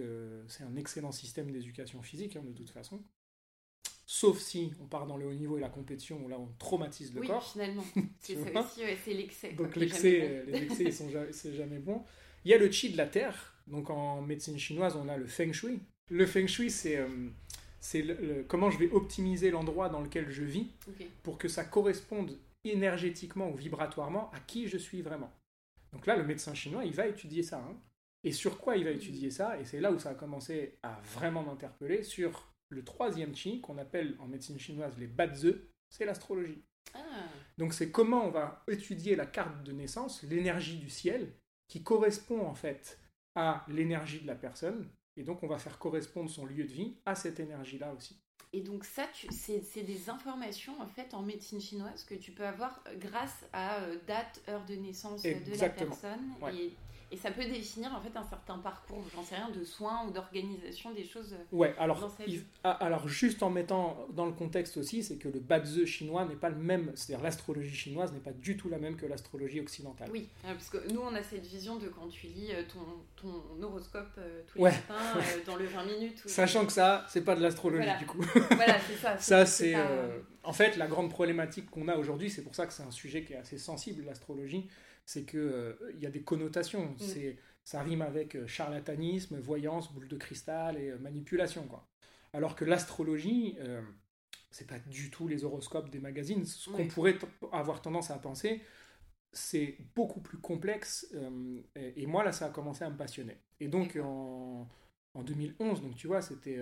Speaker 2: c'est un excellent système d'éducation physique, hein, de toute façon. Sauf si on part dans le haut niveau et la compétition, où là on traumatise le
Speaker 1: oui,
Speaker 2: corps.
Speaker 1: finalement. C'est ça aussi, ouais, c'est l'excès.
Speaker 2: Donc l'excès, euh, les excès, ils sont jamais, c'est jamais bon. Il y a le chi de la terre. Donc en médecine chinoise, on a le feng shui. Le feng shui, c'est euh, c'est le- le- comment je vais optimiser l'endroit dans lequel je vis pour que ça corresponde énergétiquement ou vibratoirement à qui je suis vraiment. Donc là, le médecin chinois, il va étudier ça. hein. Et sur quoi il va étudier ça Et c'est là où ça a commencé à vraiment m'interpeller sur le troisième chi qu'on appelle en médecine chinoise les badze, c'est l'astrologie.
Speaker 1: Ah,
Speaker 2: Donc c'est comment on va étudier la carte de naissance, l'énergie du ciel, qui correspond en fait à l'énergie de la personne, et donc on va faire correspondre son lieu de vie à cette énergie-là aussi.
Speaker 1: Et donc ça, c'est des informations en fait en médecine chinoise que tu peux avoir grâce à euh, date, heure de naissance de la personne.
Speaker 2: Ouais.
Speaker 1: Et, et ça peut définir en fait un certain parcours, j'en sais rien, de soins ou d'organisation des choses. euh,
Speaker 2: Ouais, alors,
Speaker 1: Dans
Speaker 2: il- alors juste en mettant dans le contexte aussi, c'est que le Badze chinois n'est pas le même, c'est-à-dire l'astrologie chinoise n'est pas du tout la même que l'astrologie occidentale.
Speaker 1: Oui, euh, parce que nous on a cette vision de quand tu lis euh, ton, ton horoscope euh, tous les
Speaker 2: Ouais.
Speaker 1: matins euh, dans le 20 minutes. ou-
Speaker 2: Sachant que ça, c'est pas de l'astrologie
Speaker 1: Voilà.
Speaker 2: du coup.
Speaker 1: voilà, c'est ça.
Speaker 2: Ça, c'est. euh, En fait, la grande problématique qu'on a aujourd'hui, c'est pour ça que c'est un sujet qui est assez sensible, l'astrologie, c'est qu'il il y a des connotations. C'est, ça rime avec euh, charlatanisme, voyance, boule de cristal et euh, manipulation. Quoi. Alors que l'astrologie, euh, c'est pas du tout les horoscopes des magazines. Ce qu'on pourrait avoir tendance à penser, c'est beaucoup plus complexe. euh, et, et moi, là, ça a commencé à me passionner. Et donc, en, en 2011, donc tu vois, c'était.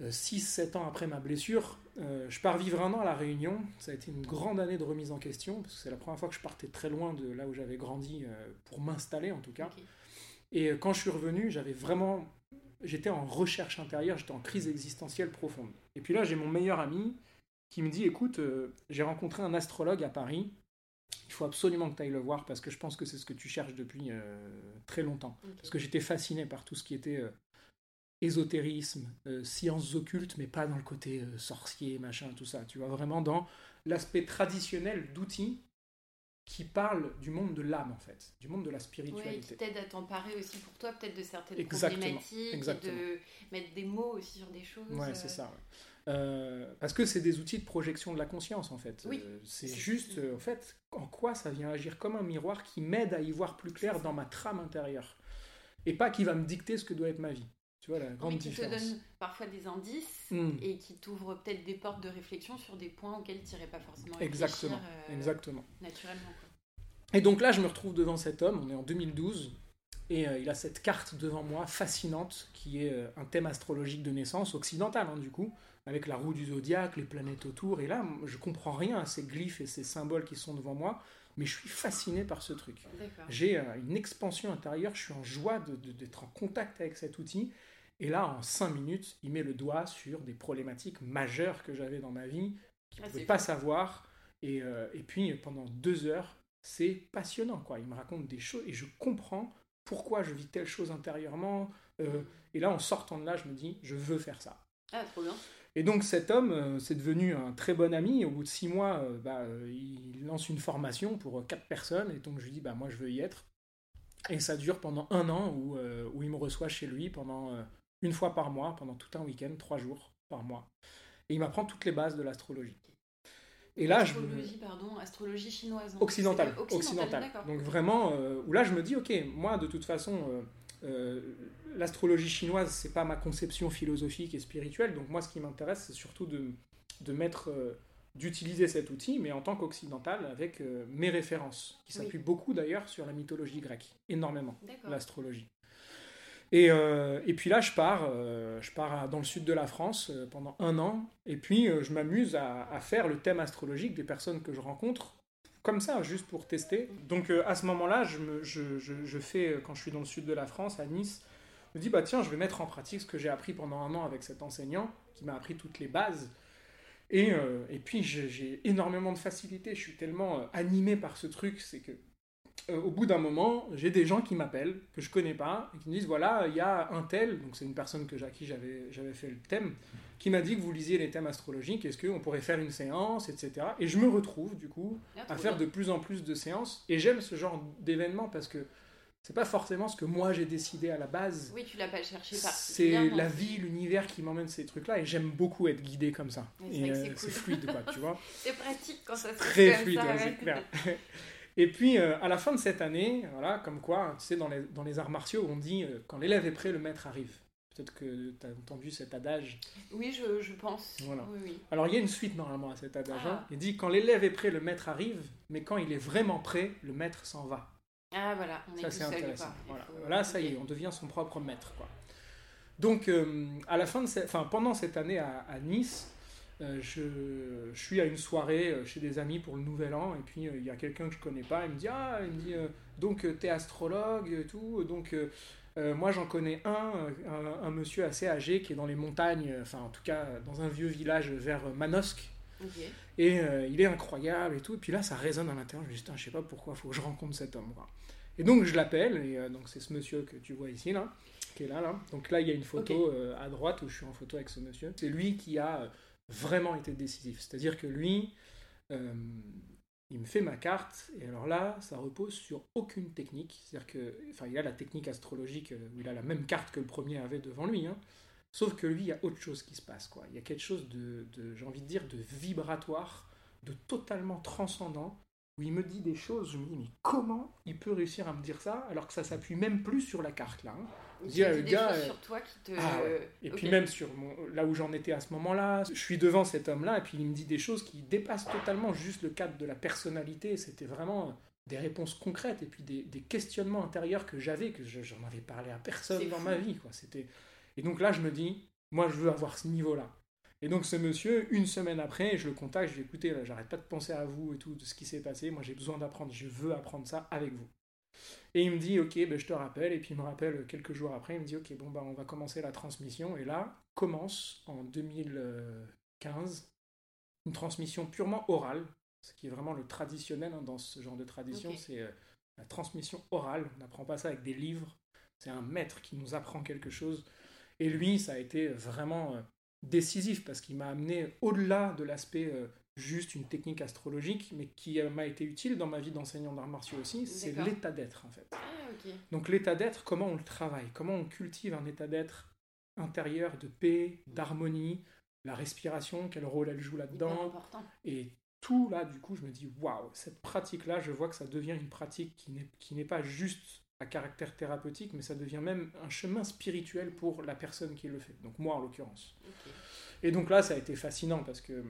Speaker 2: Euh, 6-7 ans après ma blessure, euh, je pars vivre un an à La Réunion. Ça a été une grande année de remise en question, parce que c'est la première fois que je partais très loin de là où j'avais grandi, euh, pour m'installer en tout cas. Et euh, quand je suis revenu, j'avais vraiment. J'étais en recherche intérieure, j'étais en crise existentielle profonde. Et puis là, j'ai mon meilleur ami qui me dit écoute, euh, j'ai rencontré un astrologue à Paris. Il faut absolument que tu ailles le voir parce que je pense que c'est ce que tu cherches depuis euh, très longtemps. Parce que j'étais fasciné par tout ce qui était euh, ésotérisme, euh, sciences occultes, mais pas dans le côté euh, sorcier, machin, tout ça. Tu vois, vraiment dans l'aspect traditionnel d'outils qui parlent du monde de l'âme, en fait, du monde de la
Speaker 1: Ouais, qui
Speaker 2: spiritualité.
Speaker 1: t'aide à t'emparer aussi pour toi peut-être de certaines
Speaker 2: Exactement,
Speaker 1: problématiques,
Speaker 2: exactement.
Speaker 1: de mettre des mots aussi sur des choses.
Speaker 2: Ouais,
Speaker 1: euh,
Speaker 2: c'est ça. ouais. Euh, parce que c'est des outils de projection de la conscience, en fait.
Speaker 1: Oui.
Speaker 2: C'est juste, en fait, en quoi ça vient agir comme un miroir qui m'aide à y voir plus clair dans ma trame intérieure. Et pas qui va me dicter ce que doit être ma vie. Tu vois la grande
Speaker 1: Oui, qui te
Speaker 2: différence.
Speaker 1: donne parfois des indices
Speaker 2: Hmm.
Speaker 1: et qui t'ouvre peut-être des portes de réflexion sur des points auxquels tu n'irais pas forcément
Speaker 2: Exactement,
Speaker 1: réfléchir euh,
Speaker 2: Exactement.
Speaker 1: naturellement. quoi.
Speaker 2: Et donc là, je me retrouve devant cet homme, on est en 2012, et euh, il a cette carte devant moi, fascinante, qui est euh, un thème astrologique de naissance, occidental hein, du coup, avec la roue du zodiaque, les planètes autour, et là, je comprends rien à ces glyphes et ces symboles qui sont devant moi, mais je suis fasciné par ce truc. J'ai euh, une expansion intérieure, je suis en joie de- de- d'être en contact avec cet outil, et là, en 5 minutes, il met le doigt sur des problématiques majeures que j'avais dans ma vie, qu'il
Speaker 1: Ah,
Speaker 2: ne pouvait
Speaker 1: c'est
Speaker 2: pas savoir, et, euh, et puis pendant deux heures, c'est passionnant, quoi. Il me raconte des choses, et je comprends pourquoi je vis telle chose intérieurement, euh, et là, en sortant de là, je me dis, je veux faire ça.
Speaker 1: Ah, trop bien.
Speaker 2: Et donc cet homme, euh, c'est devenu un très bon ami. Au bout de six mois, euh, bah, euh, il lance une formation pour quatre personnes. Et donc je lui dis, bah, moi je veux y être. Et ça dure pendant un an où, où il me reçoit chez lui pendant une fois par mois, pendant tout un week-end, trois jours par mois. Et il m'apprend toutes les bases de l'astrologie. Et là, je me...
Speaker 1: astrologie, pardon, astrologie chinoise.
Speaker 2: Occidentale, occidentale.
Speaker 1: d'accord.
Speaker 2: Donc vraiment, euh, où là je me dis, ok, moi de toute façon, euh, euh, l'astrologie chinoise, c'est pas ma conception philosophique et spirituelle. Donc moi, ce qui m'intéresse, c'est surtout de, de mettre, d'utiliser cet outil, mais en tant qu'occidental, avec mes références, qui
Speaker 1: Oui.
Speaker 2: s'appuient beaucoup d'ailleurs sur la mythologie grecque, énormément, l'astrologie. Et, euh, et puis là, je pars, euh, je pars dans le sud de la France euh, pendant un an, et puis je m'amuse à, faire le thème astrologique des personnes que je rencontre, comme ça, juste pour tester. Donc à ce moment-là, je, fais, quand je suis dans le sud de la France, à Nice, je me dis, bah tiens, je vais mettre en pratique ce que j'ai appris pendant un an avec cet enseignant, qui m'a appris toutes les bases. Et, puis j'ai énormément de facilité, je suis tellement animé par ce truc, c'est que euh, au bout d'un moment, j'ai des gens qui m'appellent, que je connais pas, et qui me disent voilà, il y a un tel, donc c'est une personne que, à qui j'avais fait le thème, qui m'a dit que vous lisiez les thèmes astrologiques, est-ce qu'on pourrait faire une séance, etc. Et je me retrouve, du coup,
Speaker 1: Ah,
Speaker 2: à faire de plus en plus de séances, et j'aime ce genre d'événement parce que c'est pas forcément ce que moi j'ai décidé à la base.
Speaker 1: Oui, tu l'as pas cherché
Speaker 2: C'est la vie, l'univers qui m'emmène ces trucs-là, et j'aime beaucoup être guidé comme ça.
Speaker 1: C'est
Speaker 2: euh,
Speaker 1: cool.
Speaker 2: fluide, quoi, tu vois.
Speaker 1: C'est pratique quand ça se
Speaker 2: Très
Speaker 1: fait
Speaker 2: fluide, ouais. c'est clair. Et puis, euh, à la fin de cette année, voilà, comme quoi, tu sais, dans les, dans les arts martiaux, on dit euh, quand l'élève est prêt, le maître arrive. Peut-être que tu as entendu cet adage.
Speaker 1: Oui, je, je pense.
Speaker 2: Voilà.
Speaker 1: Oui, oui.
Speaker 2: Alors, il y a une suite normalement à cet adage.
Speaker 1: Ah.
Speaker 2: hein. Il dit quand l'élève est prêt, le maître arrive, mais quand il est vraiment prêt, le maître s'en va.
Speaker 1: Ah voilà, on est
Speaker 2: Ça,
Speaker 1: tout
Speaker 2: c'est intéressant. Voilà.
Speaker 1: faut-
Speaker 2: Là, ça y est, on devient son propre maître. Quoi. Donc, euh, à la fin de cette- enfin, pendant cette année à, à Nice, euh, je, je suis à une soirée euh, chez des amis pour le Nouvel An, et puis euh, il y a quelqu'un que je connais pas, il me dit Ah, il me dit, donc t'es astrologue et tout, donc moi j'en connais un, un, un monsieur assez âgé qui est dans les montagnes, enfin en tout cas dans un vieux village vers Manosque, et euh, il est incroyable et tout. Et puis là, ça résonne à l'intérieur. Je me dis, je sais pas pourquoi, faut que je rencontre cet homme. quoi. Et donc, je l'appelle. Et euh, donc, c'est ce monsieur que tu vois ici, là, qui est là, là. Donc là, il y a une photo euh, à droite où je suis en photo avec ce monsieur. C'est lui qui a vraiment été décisif. C'est-à-dire que lui, euh, il me fait ma carte. Et alors là, ça repose sur aucune technique. C'est-à-dire que, enfin, il a la technique astrologique euh, où il a la même carte que le premier avait devant lui. hein. Sauf que lui, il y a autre chose qui se passe. Quoi. Il y a quelque chose de, j'ai envie de dire, de vibratoire, de totalement transcendant, où il me dit des choses, je me dis, mais comment il peut réussir à me dire ça, alors que ça s'appuie même plus sur la carte, là. hein.
Speaker 1: Il te
Speaker 2: le
Speaker 1: dit des
Speaker 2: gars,
Speaker 1: choses
Speaker 2: euh,
Speaker 1: sur toi qui te.
Speaker 2: Ah ouais. Et puis même sur mon, là où j'en étais à ce moment-là, je suis devant cet homme-là, et puis il me dit des choses qui dépassent totalement juste le cadre de la personnalité. C'était vraiment des réponses concrètes, et puis des, des questionnements intérieurs que j'avais, que je- j'en avais parlé à personne dans
Speaker 1: fou.
Speaker 2: ma vie. Quoi. Et donc là, je me dis, moi, je veux avoir ce niveau-là. Et donc ce monsieur, une semaine après, je le contacte, je lui dis, écoutez, là, j'arrête pas de penser à vous et tout, de ce qui s'est passé, moi j'ai besoin d'apprendre, je veux apprendre ça avec vous. Et il me dit, ok, ben, je te rappelle, et puis il me rappelle quelques jours après, il me dit, ok, bon, bah, on va commencer la transmission, et là, commence en 2015 une transmission purement orale, ce qui est vraiment le traditionnel hein, dans ce genre de tradition, c'est euh, la transmission orale, on n'apprend pas ça avec des livres, c'est un maître qui nous apprend quelque chose, et lui, ça a été vraiment euh, décisif, parce qu'il m'a amené au-delà de l'aspect euh, juste une technique astrologique, mais qui euh, m'a été utile dans ma vie d'enseignant d'arts martiaux aussi, c'est l'état d'être en fait.
Speaker 1: Ah.
Speaker 2: Donc l'état d'être, comment on le travaille, comment on cultive un état d'être intérieur de paix, d'harmonie, la respiration, quel rôle elle joue là-dedans, et tout là, du coup, je me dis waouh, cette pratique-là, je vois que ça devient une pratique qui n'est qui n'est pas juste à caractère thérapeutique, mais ça devient même un chemin spirituel pour la personne qui le fait. Donc moi en l'occurrence. Et donc là, ça a été fascinant parce que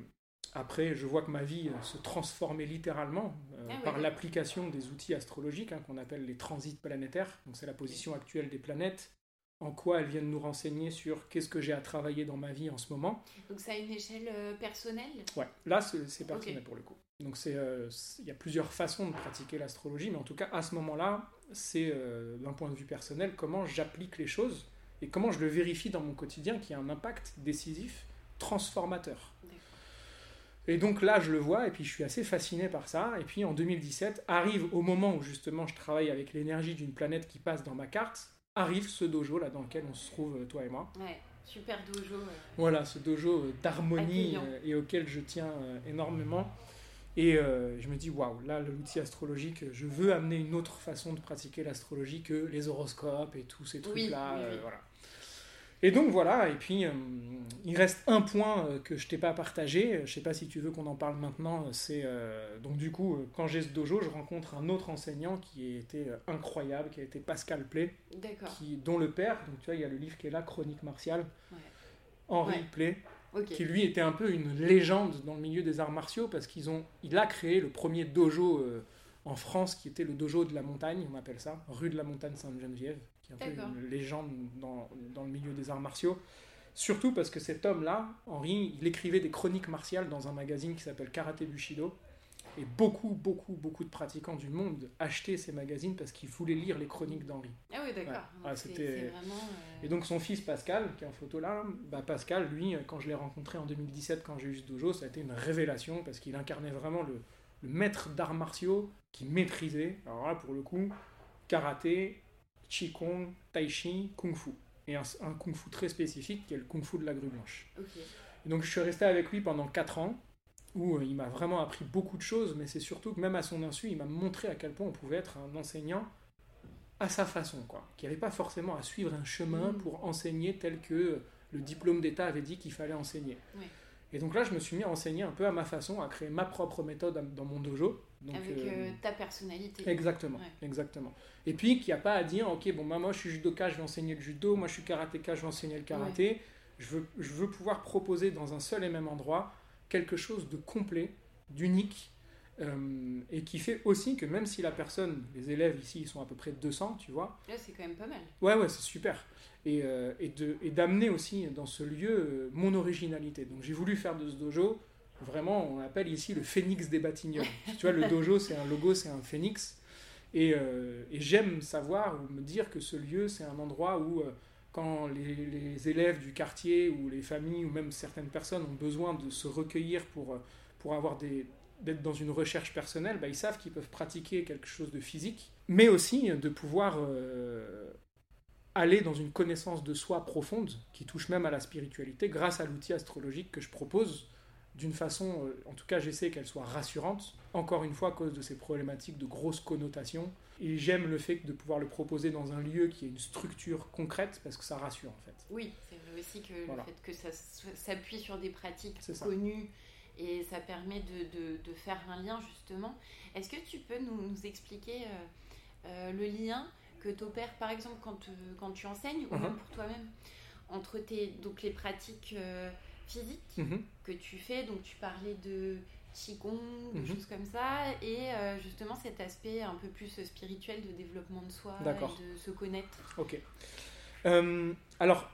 Speaker 2: après, je vois que ma vie euh, se transformait littéralement euh, ah par l'application des outils astrologiques hein, qu'on appelle les transits planétaires. Donc c'est la position actuelle des planètes, en quoi elles viennent nous renseigner sur qu'est-ce que j'ai à travailler dans ma vie en ce moment.
Speaker 1: Donc ça a une échelle euh, personnelle?
Speaker 2: Ouais, là c'est personnel pour le coup. Donc il y a plusieurs façons de pratiquer l'astrologie, mais en tout cas à ce moment-là, c'est d'un point de vue personnel comment j'applique les choses et comment je le vérifie dans mon quotidien qui a un impact décisif, transformateur. Et donc là, je le vois, et puis je suis assez fasciné par ça. Et puis en 2017, arrive au moment où justement je travaille avec l'énergie d'une planète qui passe dans ma carte, arrive ce dojo là dans lequel on se trouve, toi et moi.
Speaker 1: Ouais, super dojo.
Speaker 2: Voilà, ce dojo euh, d'harmonie euh, et auquel je tiens euh, énormément. Et je me dis, waouh, là, l'outil astrologique, je veux amener une autre façon de pratiquer l'astrologie que les horoscopes et tous ces trucs-là. voilà. Et donc voilà, et puis euh, il reste un point euh, que je t'ai pas partagé, je sais pas si tu veux qu'on en parle maintenant, c'est euh, donc du coup quand j'ai ce dojo, je rencontre un autre enseignant qui était incroyable, qui a été Pascal Play, qui, dont le père, donc tu vois il y a le livre qui est là, Chronique martiale, Henri Play, qui lui était un peu une légende dans le milieu des arts martiaux parce qu'ils ont, il a créé le premier dojo en France qui était le dojo de la montagne, on appelle ça, rue de la montagne Sainte-Geneviève qui est un peu une légende dans, dans, le milieu des arts martiaux. Surtout parce que cet homme-là, Henri, il écrivait des chroniques martiales dans un magazine qui s'appelle Karaté Bushido. Et beaucoup, beaucoup, beaucoup de pratiquants du monde achetaient ces magazines parce qu'ils voulaient lire les chroniques d'Henri.
Speaker 1: Ah oui, d'accord.
Speaker 2: Euh, et donc son fils Pascal, qui est en photo là, bah Pascal, lui, quand je l'ai rencontré en 2017, quand j'ai eu ce dojo, ça a été une révélation parce qu'il incarnait vraiment le, le maître d'arts martiaux qui maîtrisait, alors là pour le coup, karaté, Qigong, Tai Chi, Kung Fu. Et un, Kung Fu très spécifique qui est le Kung Fu de la grue blanche. donc je suis resté avec lui pendant 4 ans, où euh, il m'a vraiment appris beaucoup de choses, mais c'est surtout que même à son insu, il m'a montré à quel point on pouvait être un enseignant à sa façon, quoi. Qui n'avait pas forcément à suivre un chemin mm. pour enseigner tel que le diplôme d'État avait dit qu'il fallait enseigner. Et donc là, je me suis mis à enseigner un peu à ma façon, à créer ma propre méthode dans mon dojo.
Speaker 1: Avec euh, euh, ta personnalité.
Speaker 2: Exactement, exactement. Et puis qu'il n'y a pas à dire, ok, bon, bah, moi je suis judoka, je vais enseigner le judo, moi je suis karatéka, je vais enseigner le karaté. Je, veux, je veux pouvoir proposer dans un seul et même endroit quelque chose de complet, d'unique, euh, et qui fait aussi que même si la personne, les élèves ici, ils sont à peu près 200, tu vois.
Speaker 1: Là, c'est quand même pas mal.
Speaker 2: Ouais, ouais, c'est super. Et, et d'amener aussi dans ce lieu mon originalité. Donc j'ai voulu faire de ce dojo vraiment, on appelle ici le phénix des Batignolles. tu vois, le dojo, c'est un logo, c'est un phénix. Euh, et, j'aime savoir ou me dire que ce lieu, c'est un endroit où, euh, quand les, élèves du quartier ou les familles ou même certaines personnes ont besoin de se recueillir pour, euh, pour avoir des d'être dans une recherche personnelle, bah, ils savent qu'ils peuvent pratiquer quelque chose de physique, mais aussi de pouvoir aller dans une connaissance de soi profonde qui touche même à la spiritualité grâce à l'outil astrologique que je propose d'une façon, euh, en tout cas j'essaie qu'elle soit rassurante, encore une fois à cause de ces problématiques de grosses connotations. Et j'aime le fait de pouvoir le proposer dans un lieu qui a une structure concrète parce que ça rassure en fait.
Speaker 1: Oui, c'est vrai aussi que le fait que ça s'appuie sur des pratiques connues et ça permet de, de, faire un lien justement. Est-ce que tu peux nous, nous expliquer euh, euh, le lien que tu opères par exemple quand, quand tu enseignes ou uh-huh. même pour toi-même entre tes, donc les pratiques physique mhm. que tu fais. Donc tu parlais de Qigong, de mhm. choses comme ça, et euh, justement cet aspect un peu plus spirituel de développement de soi, de se connaître.
Speaker 2: Ok. Euh, alors,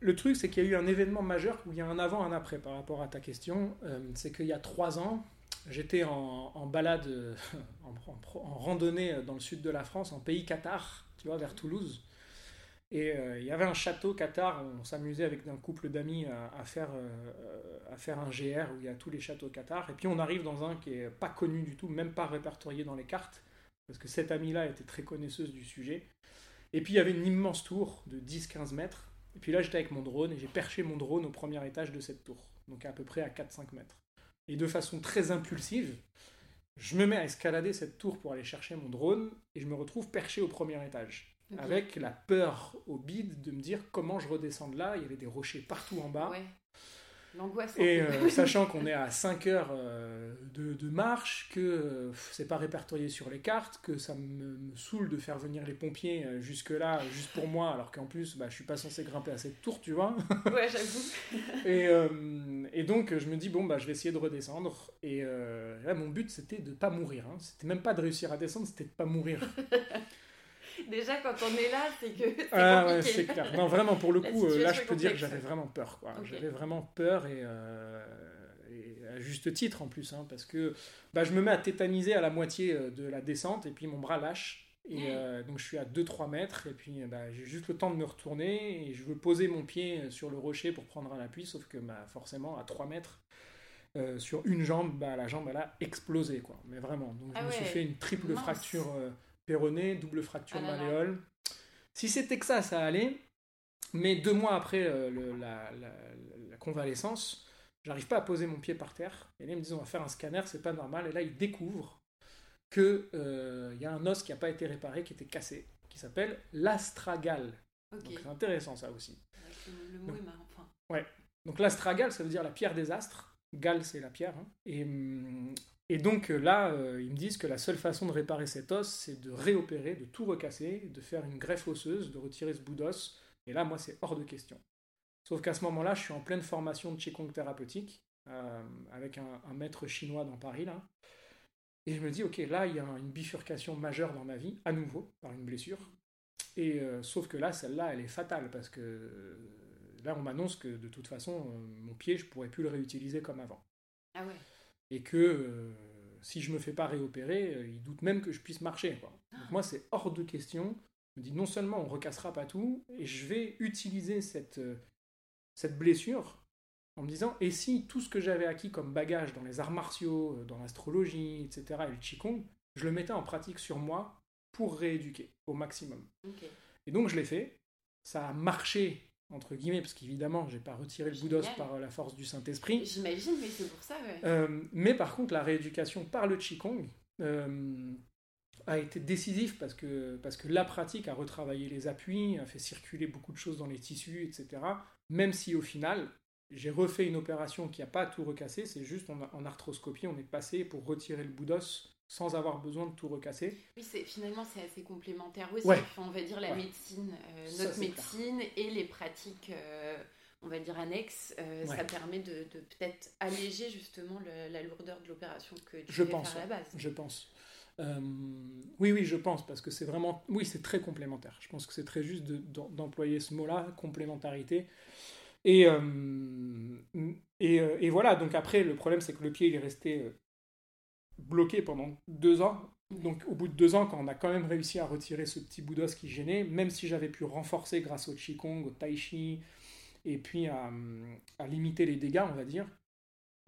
Speaker 2: le truc, c'est qu'il y a eu un événement majeur où il y a un avant, un après par rapport à ta question. Euh, c'est qu'il y a trois ans, j'étais en, balade, en, en, randonnée dans le sud de la France, en pays Qatar, tu vois, vers Toulouse. Et euh, il y avait un château Qatar, on s'amusait avec un couple d'amis à, faire, euh, un GR où il y a tous les châteaux Qatar. Et puis on arrive dans un qui est pas connu du tout, même pas répertorié dans les cartes, parce que cette amie-là était très connaisseuse du sujet. Et puis il y avait une immense tour de 10-15 mètres. Et puis là j'étais avec mon drone et j'ai perché mon drone au premier étage de cette tour, donc à peu près à 4-5 mètres. Et de façon très impulsive, je me mets à escalader cette tour pour aller chercher mon drone et je me retrouve perché au premier étage avec la peur au bide de me dire comment je redescends de là. Il y avait des rochers partout en bas.
Speaker 1: L'angoisse.
Speaker 2: Et euh, sachant qu'on est à 5 heures euh, de, de, marche, que euh, c'est pas répertorié sur les cartes, que ça me, me saoule de faire venir les pompiers euh, jusque-là, juste pour moi, alors qu'en plus, bah, je suis pas censé grimper à cette tour, tu vois.
Speaker 1: Ouais, j'avoue.
Speaker 2: Et, et donc, je me dis, bon, bah, je vais essayer de redescendre. Et là, mon but, c'était de pas mourir. Hein. C'était même pas de réussir à descendre, c'était de pas mourir.
Speaker 1: Déjà, quand on est là, c'est que c'est
Speaker 2: Ah ouais, c'est clair. Non, vraiment, pour le coup, euh, là, je peux dire que j'avais vraiment peur. quoi. J'avais vraiment peur et, euh, et à juste titre en plus, hein, parce que bah, je me mets à tétaniser à la moitié euh, de la descente et puis mon bras lâche. Et euh, donc je suis à 2-3 mètres et puis bah, j'ai juste le temps de me retourner et je veux poser mon pied sur le rocher pour prendre un appui, sauf que bah, forcément à 3 mètres euh, sur une jambe, bah, la jambe elle a explosé quoi. Mais vraiment, donc je
Speaker 1: Ah
Speaker 2: me suis fait une triple
Speaker 1: Mince.
Speaker 2: fracture euh, péronée, double fracture
Speaker 1: Ah
Speaker 2: malléole. Si c'était que ça, ça allait. Mais deux mois après euh, le- la, la- la convalescence, j'arrive pas à poser mon pied par terre. Et là, ils me disent on va faire un scanner, c'est pas normal. Et là, ils découvrent que euh, y a un os qui n'a pas été réparé, qui était cassé, qui s'appelle l'astragale. Donc c'est intéressant ça aussi.
Speaker 1: Le, le mot
Speaker 2: Donc-
Speaker 1: est marrant. Enfin,
Speaker 2: Donc l'astragale, ça veut dire la pierre des astres. Gale, c'est la pierre. hein. Et, hum, et donc euh, là, euh, ils me disent que la seule façon de réparer cet os, c'est de réopérer, de tout recasser, de faire une greffe osseuse, de retirer ce bout d'os. Et là, moi, c'est hors de question. Sauf qu'à ce moment-là, je suis en pleine formation de Qigong thérapeutique, euh, avec un, maître chinois dans Paris, là. Et je me dis, ok, là, il y a une bifurcation majeure dans ma vie, à nouveau, par une blessure. Et sauf que là, celle-là, elle est fatale, parce que là, on m'annonce que de toute façon, mon pied, je pourrais plus le réutiliser comme avant.
Speaker 1: Ah ouais.
Speaker 2: Et que euh, si je me fais pas réopérer, euh, ils doutent même que je puisse marcher. Quoi. Donc moi, c'est hors de question. Je me dis, non seulement on recassera pas tout, et je vais utiliser cette, euh, cette blessure en me disant, et si tout ce que j'avais acquis comme bagage dans les arts martiaux, euh, dans l'astrologie, etc., et le Qigong, je le mettais en pratique sur moi pour rééduquer au maximum. Et donc je l'ai fait. Ça a marché, entre guillemets, parce qu'évidemment, j'ai pas retiré le bout d'os
Speaker 1: Génial.
Speaker 2: par la force du Saint-Esprit.
Speaker 1: J'imagine, mais c'est pour ça, ouais.
Speaker 2: Euh, mais par contre, la rééducation par le Qigong euh, a été décisif parce que, parce que la pratique a retravaillé les appuis, a fait circuler beaucoup de choses dans les tissus, etc. Même si au final, j'ai refait une opération qui n'a pas tout recassé, c'est juste en, en arthroscopie, on est passé pour retirer le bout d'os sans avoir besoin de tout recasser.
Speaker 1: Oui, finalement c'est assez complémentaire aussi.
Speaker 2: Ouais.
Speaker 1: Enfin, on va dire la
Speaker 2: Ouais.
Speaker 1: médecine, euh, notre médecine et les pratiques, euh, on va dire annexes, euh,
Speaker 2: Ouais.
Speaker 1: ça permet de, de peut-être alléger justement le- la lourdeur de l'opération que tu
Speaker 2: Je pense,
Speaker 1: faire à la base.
Speaker 2: Je pense. Oui, oui, je pense, parce que c'est vraiment... Oui, c'est très complémentaire. Je pense que c'est très juste de- d'em- d'employer ce mot-là, complémentarité. Et, et, et voilà, donc après, le problème, c'est que le pied, il est resté bloqué pendant deux ans. Donc au bout de deux ans, quand on a quand même réussi à retirer ce petit bout d'os qui gênait, même si j'avais pu renforcer grâce au Qigong, au Tai Chi, et puis à, à limiter les dégâts, on va dire,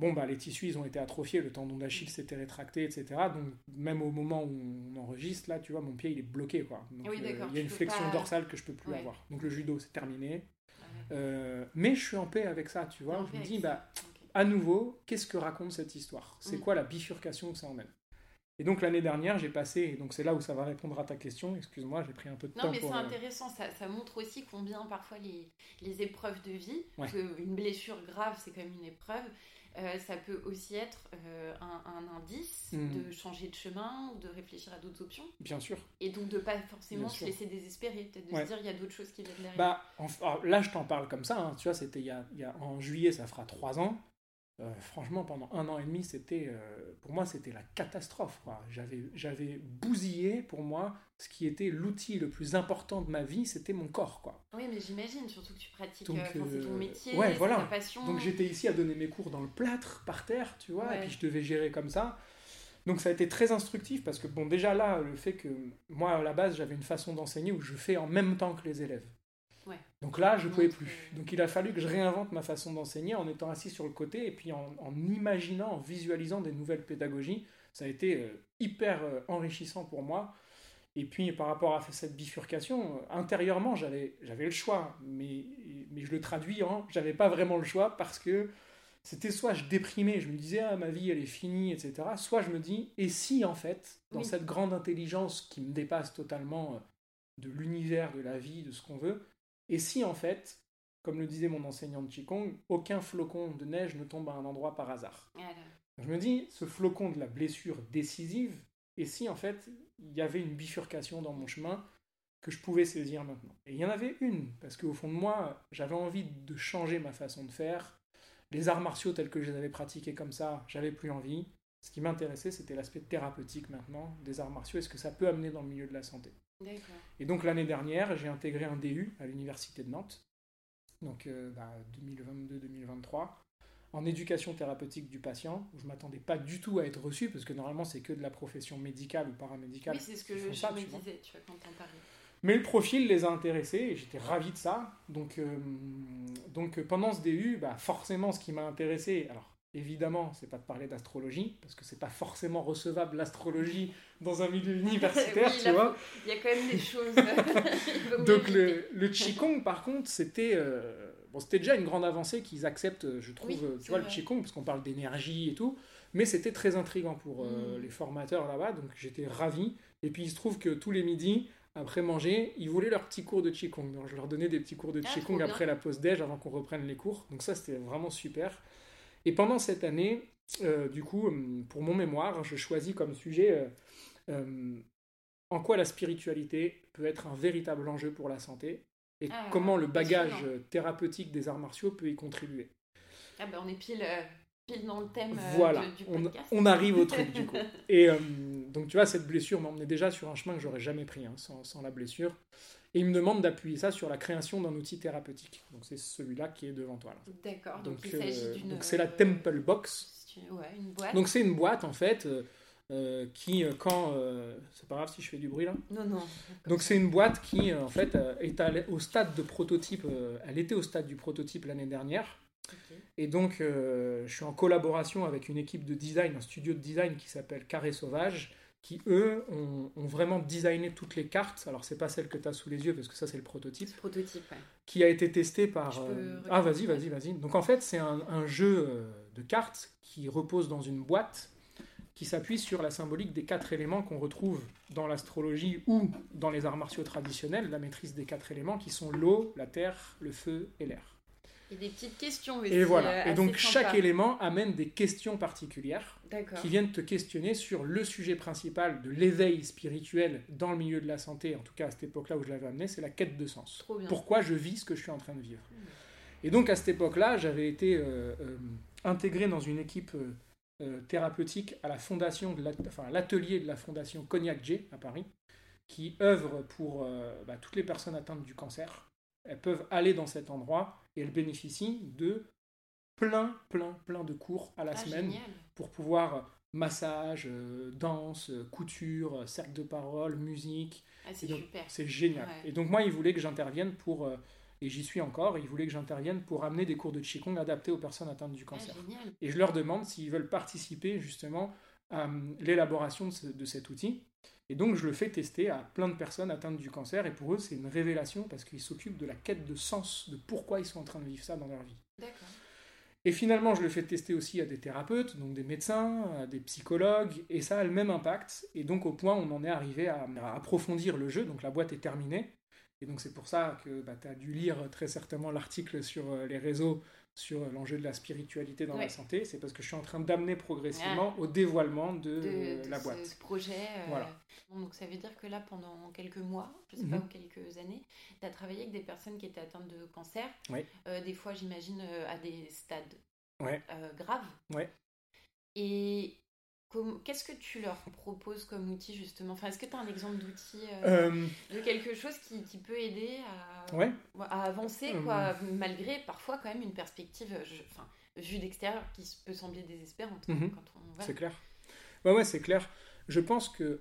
Speaker 2: bon, bah, les tissus, ils ont été atrophiés, le tendon d'Achille s'était rétracté, etc. Donc même au moment où on enregistre, là, tu vois, mon pied, il est bloqué, quoi. Donc,
Speaker 1: oui,
Speaker 2: euh, il y a une flexion
Speaker 1: pas-
Speaker 2: dorsale que je peux plus
Speaker 1: Ouais.
Speaker 2: avoir. Donc le judo, c'est terminé.
Speaker 1: Ouais.
Speaker 2: Euh, mais je suis en paix avec ça, tu vois. Je me dis, bah. À nouveau, qu'est-ce que raconte cette histoire? C'est
Speaker 1: Mm.
Speaker 2: quoi la bifurcation que ça emmène? Et donc l'année dernière, j'ai passé, et donc c'est là où ça va répondre à ta question, excuse-moi, j'ai pris un peu de
Speaker 1: Non,
Speaker 2: temps
Speaker 1: mais c'est
Speaker 2: euh,
Speaker 1: intéressant, ça, ça montre aussi combien parfois les, les épreuves de vie,
Speaker 2: Ouais.
Speaker 1: qu'une blessure grave, c'est quand même une épreuve, euh, ça peut aussi être euh, un, un indice
Speaker 2: Mm.
Speaker 1: de changer de chemin ou de réfléchir à d'autres options,
Speaker 2: Bien sûr.
Speaker 1: et donc de pas forcément se laisser désespérer, peut-être de
Speaker 2: Ouais.
Speaker 1: se dire il y a d'autres choses qui viennent derrière.
Speaker 2: Bah, en- là, je t'en parle comme ça, hein, tu vois, c'était il y a- en juillet, ça fera trois ans. Euh, franchement, pendant un an et demi, c'était, euh, pour moi, c'était la catastrophe. J'avais, j'avais bousillé, pour moi, ce qui était l'outil le plus important de ma vie, c'était mon corps. quoi.
Speaker 1: Oui, mais j'imagine, surtout que tu pratiques,
Speaker 2: Donc,
Speaker 1: euh, ton métier,
Speaker 2: ouais, voilà.
Speaker 1: ta passion.
Speaker 2: Donc j'étais ici à donner mes cours dans le plâtre, par terre, tu vois, et puis je devais gérer comme ça. Donc ça a été très instructif parce que, bon, déjà là, le fait que moi, à la base, j'avais une façon d'enseigner où je fais en même temps que les élèves.
Speaker 1: Ouais.
Speaker 2: Donc là, je ne pouvais plus.
Speaker 1: euh,
Speaker 2: Donc il a fallu que je réinvente ma façon d'enseigner en étant assis sur le côté et puis en, en imaginant, en visualisant des nouvelles pédagogies. Ça a été euh, hyper euh, enrichissant pour moi. Et puis par rapport à cette bifurcation, intérieurement, j'avais j'avais le choix, mais, mais je le traduis en j'avais pas vraiment le choix parce que c'était soit je déprimais, je me disais ah ma vie elle est finie, etc. Soit je me dis et si en fait dans
Speaker 1: Oui.
Speaker 2: cette grande intelligence qui me dépasse totalement de l'univers, de la vie, de ce qu'on veut, et si en fait comme le disait mon enseignant de Qigong, aucun flocon de neige ne tombe à un endroit par hasard. Je me dis, ce flocon de la blessure décisive, et si en fait il y avait une bifurcation dans mon chemin que je pouvais saisir maintenant? Et il y en avait une, parce qu'au fond de moi, j'avais envie de changer ma façon de faire. Les arts martiaux tels que je les avais pratiqués comme ça, j'avais plus envie. Ce qui m'intéressait, c'était l'aspect thérapeutique maintenant des arts martiaux et ce que ça peut amener dans le milieu de la santé. Et donc l'année dernière, j'ai intégré un DU à l'Université de Nantes, donc 2022-2023, euh, bah, en éducation thérapeutique du patient, où je m'attendais pas du tout à être reçu, parce que normalement c'est que de la profession médicale ou paramédicale.
Speaker 1: Oui, c'est ce que je, me disais, tu vois, quand.
Speaker 2: Mais le profil les a intéressés et j'étais ravi de ça. Donc, euh, donc pendant ce DU, bah, forcément ce qui m'a intéressé, alors Évidemment, c'est pas de parler d'astrologie, parce que c'est pas forcément recevable l'astrologie dans un milieu universitaire, tu vois.
Speaker 1: Il y a quand même des choses.
Speaker 2: Donc le, le Qigong, par contre, c'était euh, bon, c'était déjà une grande avancée qu'ils acceptent, je trouve, tu vois, le Qigong, parce qu'on parle d'énergie et tout, mais c'était très intrigant pour euh, mm. les formateurs là-bas, donc j'étais ravi. Et puis il se trouve que tous les midis, après manger, ils voulaient leur petit cours de Qigong. Donc je leur donnais des petits cours de ah, Qigong après la pause déj, avant qu'on reprenne les cours. Donc ça, c'était vraiment super. Et pendant cette année, euh, du coup, euh, pour mon mémoire, je choisis comme sujet euh, en quoi la spiritualité peut être un véritable enjeu pour la santé et ah, comment le bagage thérapeutique des arts martiaux peut y contribuer.
Speaker 1: Ah ben on est pile, pile dans le thème
Speaker 2: voilà,
Speaker 1: du
Speaker 2: podcast. On, on, arrive au truc du coup. Et donc tu vois, cette blessure m'emmenait déjà sur un chemin que j'aurais jamais pris hein, sans, sans, la blessure. Et il me demande d'appuyer ça sur la création d'un outil thérapeutique. Donc c'est celui-là qui est devant toi.
Speaker 1: D'accord. Donc, il s'agit euh, d'une.
Speaker 2: Donc c'est la Temple Box.
Speaker 1: Ouais, une boîte.
Speaker 2: Donc c'est une boîte en fait. Euh, euh, qui quand c'est pas grave si je fais du bruit là
Speaker 1: non non
Speaker 2: donc c'est une boîte qui en fait est au stade de prototype elle était au stade du prototype l'année dernière et donc je suis en collaboration avec une équipe de design un studio de design qui s'appelle Carré Sauvage qui eux ont, vraiment designé toutes les cartes. Alors c'est pas celle que tu as sous les yeux parce que ça c'est le prototype.
Speaker 1: Prototype,
Speaker 2: Qui a été testé par. Euh, ah vas-y, vas-y, vas-y. Donc en fait c'est un, jeu euh, de cartes qui repose dans une boîte qui s'appuie sur la symbolique des quatre éléments qu'on retrouve dans l'astrologie ou dans les arts martiaux traditionnels, la maîtrise des quatre éléments qui sont l'eau, la terre, le feu et l'air.
Speaker 1: Et des petites questions
Speaker 2: Et voilà. Euh, et donc chaque élément amène des questions particulières qui viennent te questionner sur le sujet principal de l'éveil spirituel dans le milieu de la santé, en tout cas à cette époque-là où je l'avais amené, c'est la quête de sens. Pourquoi je vis ce que je suis en train de vivre. Hmm. Et donc à cette époque-là, j'avais été euh, euh, intégré dans une équipe thérapeutique à la fondation de l'atelier de la fondation Cognac J à Paris, qui œuvre pour bah, toutes les personnes atteintes du cancer elles peuvent aller dans cet endroit et elles bénéficient de plein, plein, plein de cours à la ah, semaine pour pouvoir massage, euh, danse, couture, cercle de parole, musique.
Speaker 1: Ah, c'est super.
Speaker 2: C'est génial. Et donc moi, il voulait que j'intervienne pour, euh, et j'y suis encore, il voulait que j'intervienne pour amener des cours de Qigong adaptés aux personnes atteintes du ah, cancer. et je leur demande s'ils veulent participer justement à euh, l'élaboration de, cet outil. Et donc je le fais tester à plein de personnes atteintes du cancer et pour eux c'est une révélation parce qu'ils s'occupent de la quête de sens, de pourquoi ils sont en train de vivre ça dans leur vie. Et finalement je le fais tester aussi à des thérapeutes, donc des médecins, à des psychologues, et ça a le même impact. Et donc au point où on en est arrivé à, à approfondir le jeu, donc la boîte est terminée. Et donc c'est pour ça que bah, tu as dû lire très certainement l'article sur euh, les réseaux sur l'enjeu de la spiritualité dans la santé, c'est parce que je suis en train d'amener progressivement au dévoilement de, la boîte.
Speaker 1: Ce projet. Euh, voilà. Donc ça veut dire que là, pendant quelques mois, je ne sais pas, mhm. ou quelques années, tu as travaillé avec des personnes qui étaient atteintes de cancer. Euh, des fois, j'imagine, euh, à des stades graves.
Speaker 2: Ouais.
Speaker 1: Et Qu'est-ce que tu leur proposes comme outil justement? Enfin, Est-ce que tu as un exemple d'outil euh, euh, de quelque chose qui, qui peut aider à, à avancer quoi, euh. malgré parfois quand même une perspective enfin, vue d'extérieur qui peut sembler désespérante
Speaker 2: mhm.
Speaker 1: quand on
Speaker 2: C'est clair. Ouais, ouais, c'est clair. Je pense que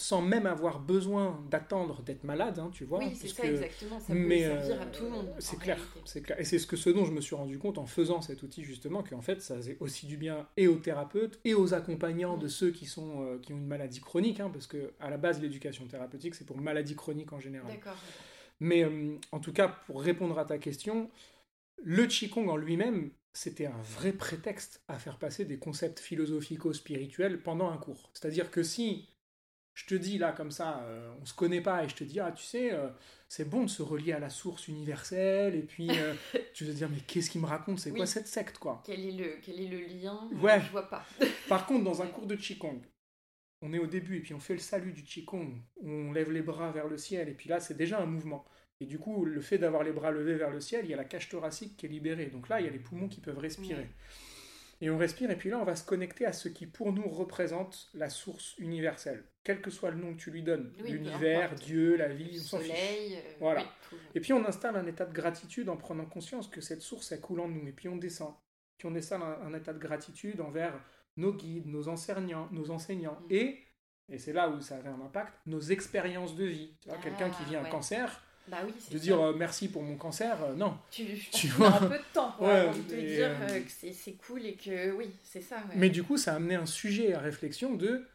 Speaker 2: sans même avoir besoin d'attendre d'être malade, hein, tu vois.
Speaker 1: Oui, c'est ça, exactement. Ça mais, peut servir à tout le monde. Euh,
Speaker 2: c'est clair, c'est clair. Et c'est ce, que, ce dont je me suis rendu compte en faisant cet outil, justement, qu'en fait, ça faisait aussi du bien et aux thérapeutes et aux accompagnants de ceux qui, sont, euh, qui ont une maladie chronique, hein, parce que à la base, l'éducation thérapeutique, c'est pour maladie chronique en général.
Speaker 1: D'accord.
Speaker 2: Mais euh, en tout cas, pour répondre à ta question, le Qigong en lui-même, c'était un vrai prétexte à faire passer des concepts philosophico-spirituels pendant un cours. C'est-à-dire que si je te dis là comme ça, euh, on se connaît pas et je te dis ah tu sais euh, c'est bon de se relier à la source universelle et puis euh, tu vas te dire mais qu'est-ce qu'il me raconte? C'est quoi cette secte quoi?
Speaker 1: Quel est le quel est le lien?
Speaker 2: Ouais.
Speaker 1: je vois pas.
Speaker 2: Par contre dans un cours de qigong on est au début et puis on fait le salut du qigong. On lève les bras vers le ciel et puis là c'est déjà un mouvement. Et du coup le fait d'avoir les bras levés vers le ciel il y a la cage thoracique qui est libérée. Donc là il y a les poumons qui peuvent respirer et on respire, et puis là, on va se connecter à ce qui, pour nous, représente la source universelle. Quel que soit le nom que tu lui donnes, l'univers, Dieu, la vie,
Speaker 1: le soleil. Euh,
Speaker 2: voilà. et puis on installe un état de gratitude en prenant conscience que cette source, elle coule en nous. Et puis on descend. Puis on installe un, état de gratitude envers nos guides, nos enseignants, nos enseignants. Mm. Et, et c'est là où ça avait un impact, nos expériences de vie. Tu vois, quelqu'un qui vit un ah, cancer,
Speaker 1: bah oui,
Speaker 2: de dire euh, merci pour mon cancer, euh, non.
Speaker 1: Tu, tu vois un peu de temps pour te dire euh, que c'est cool et que oui, c'est ça.
Speaker 2: Mais du coup, ça a amené un sujet à réflexion de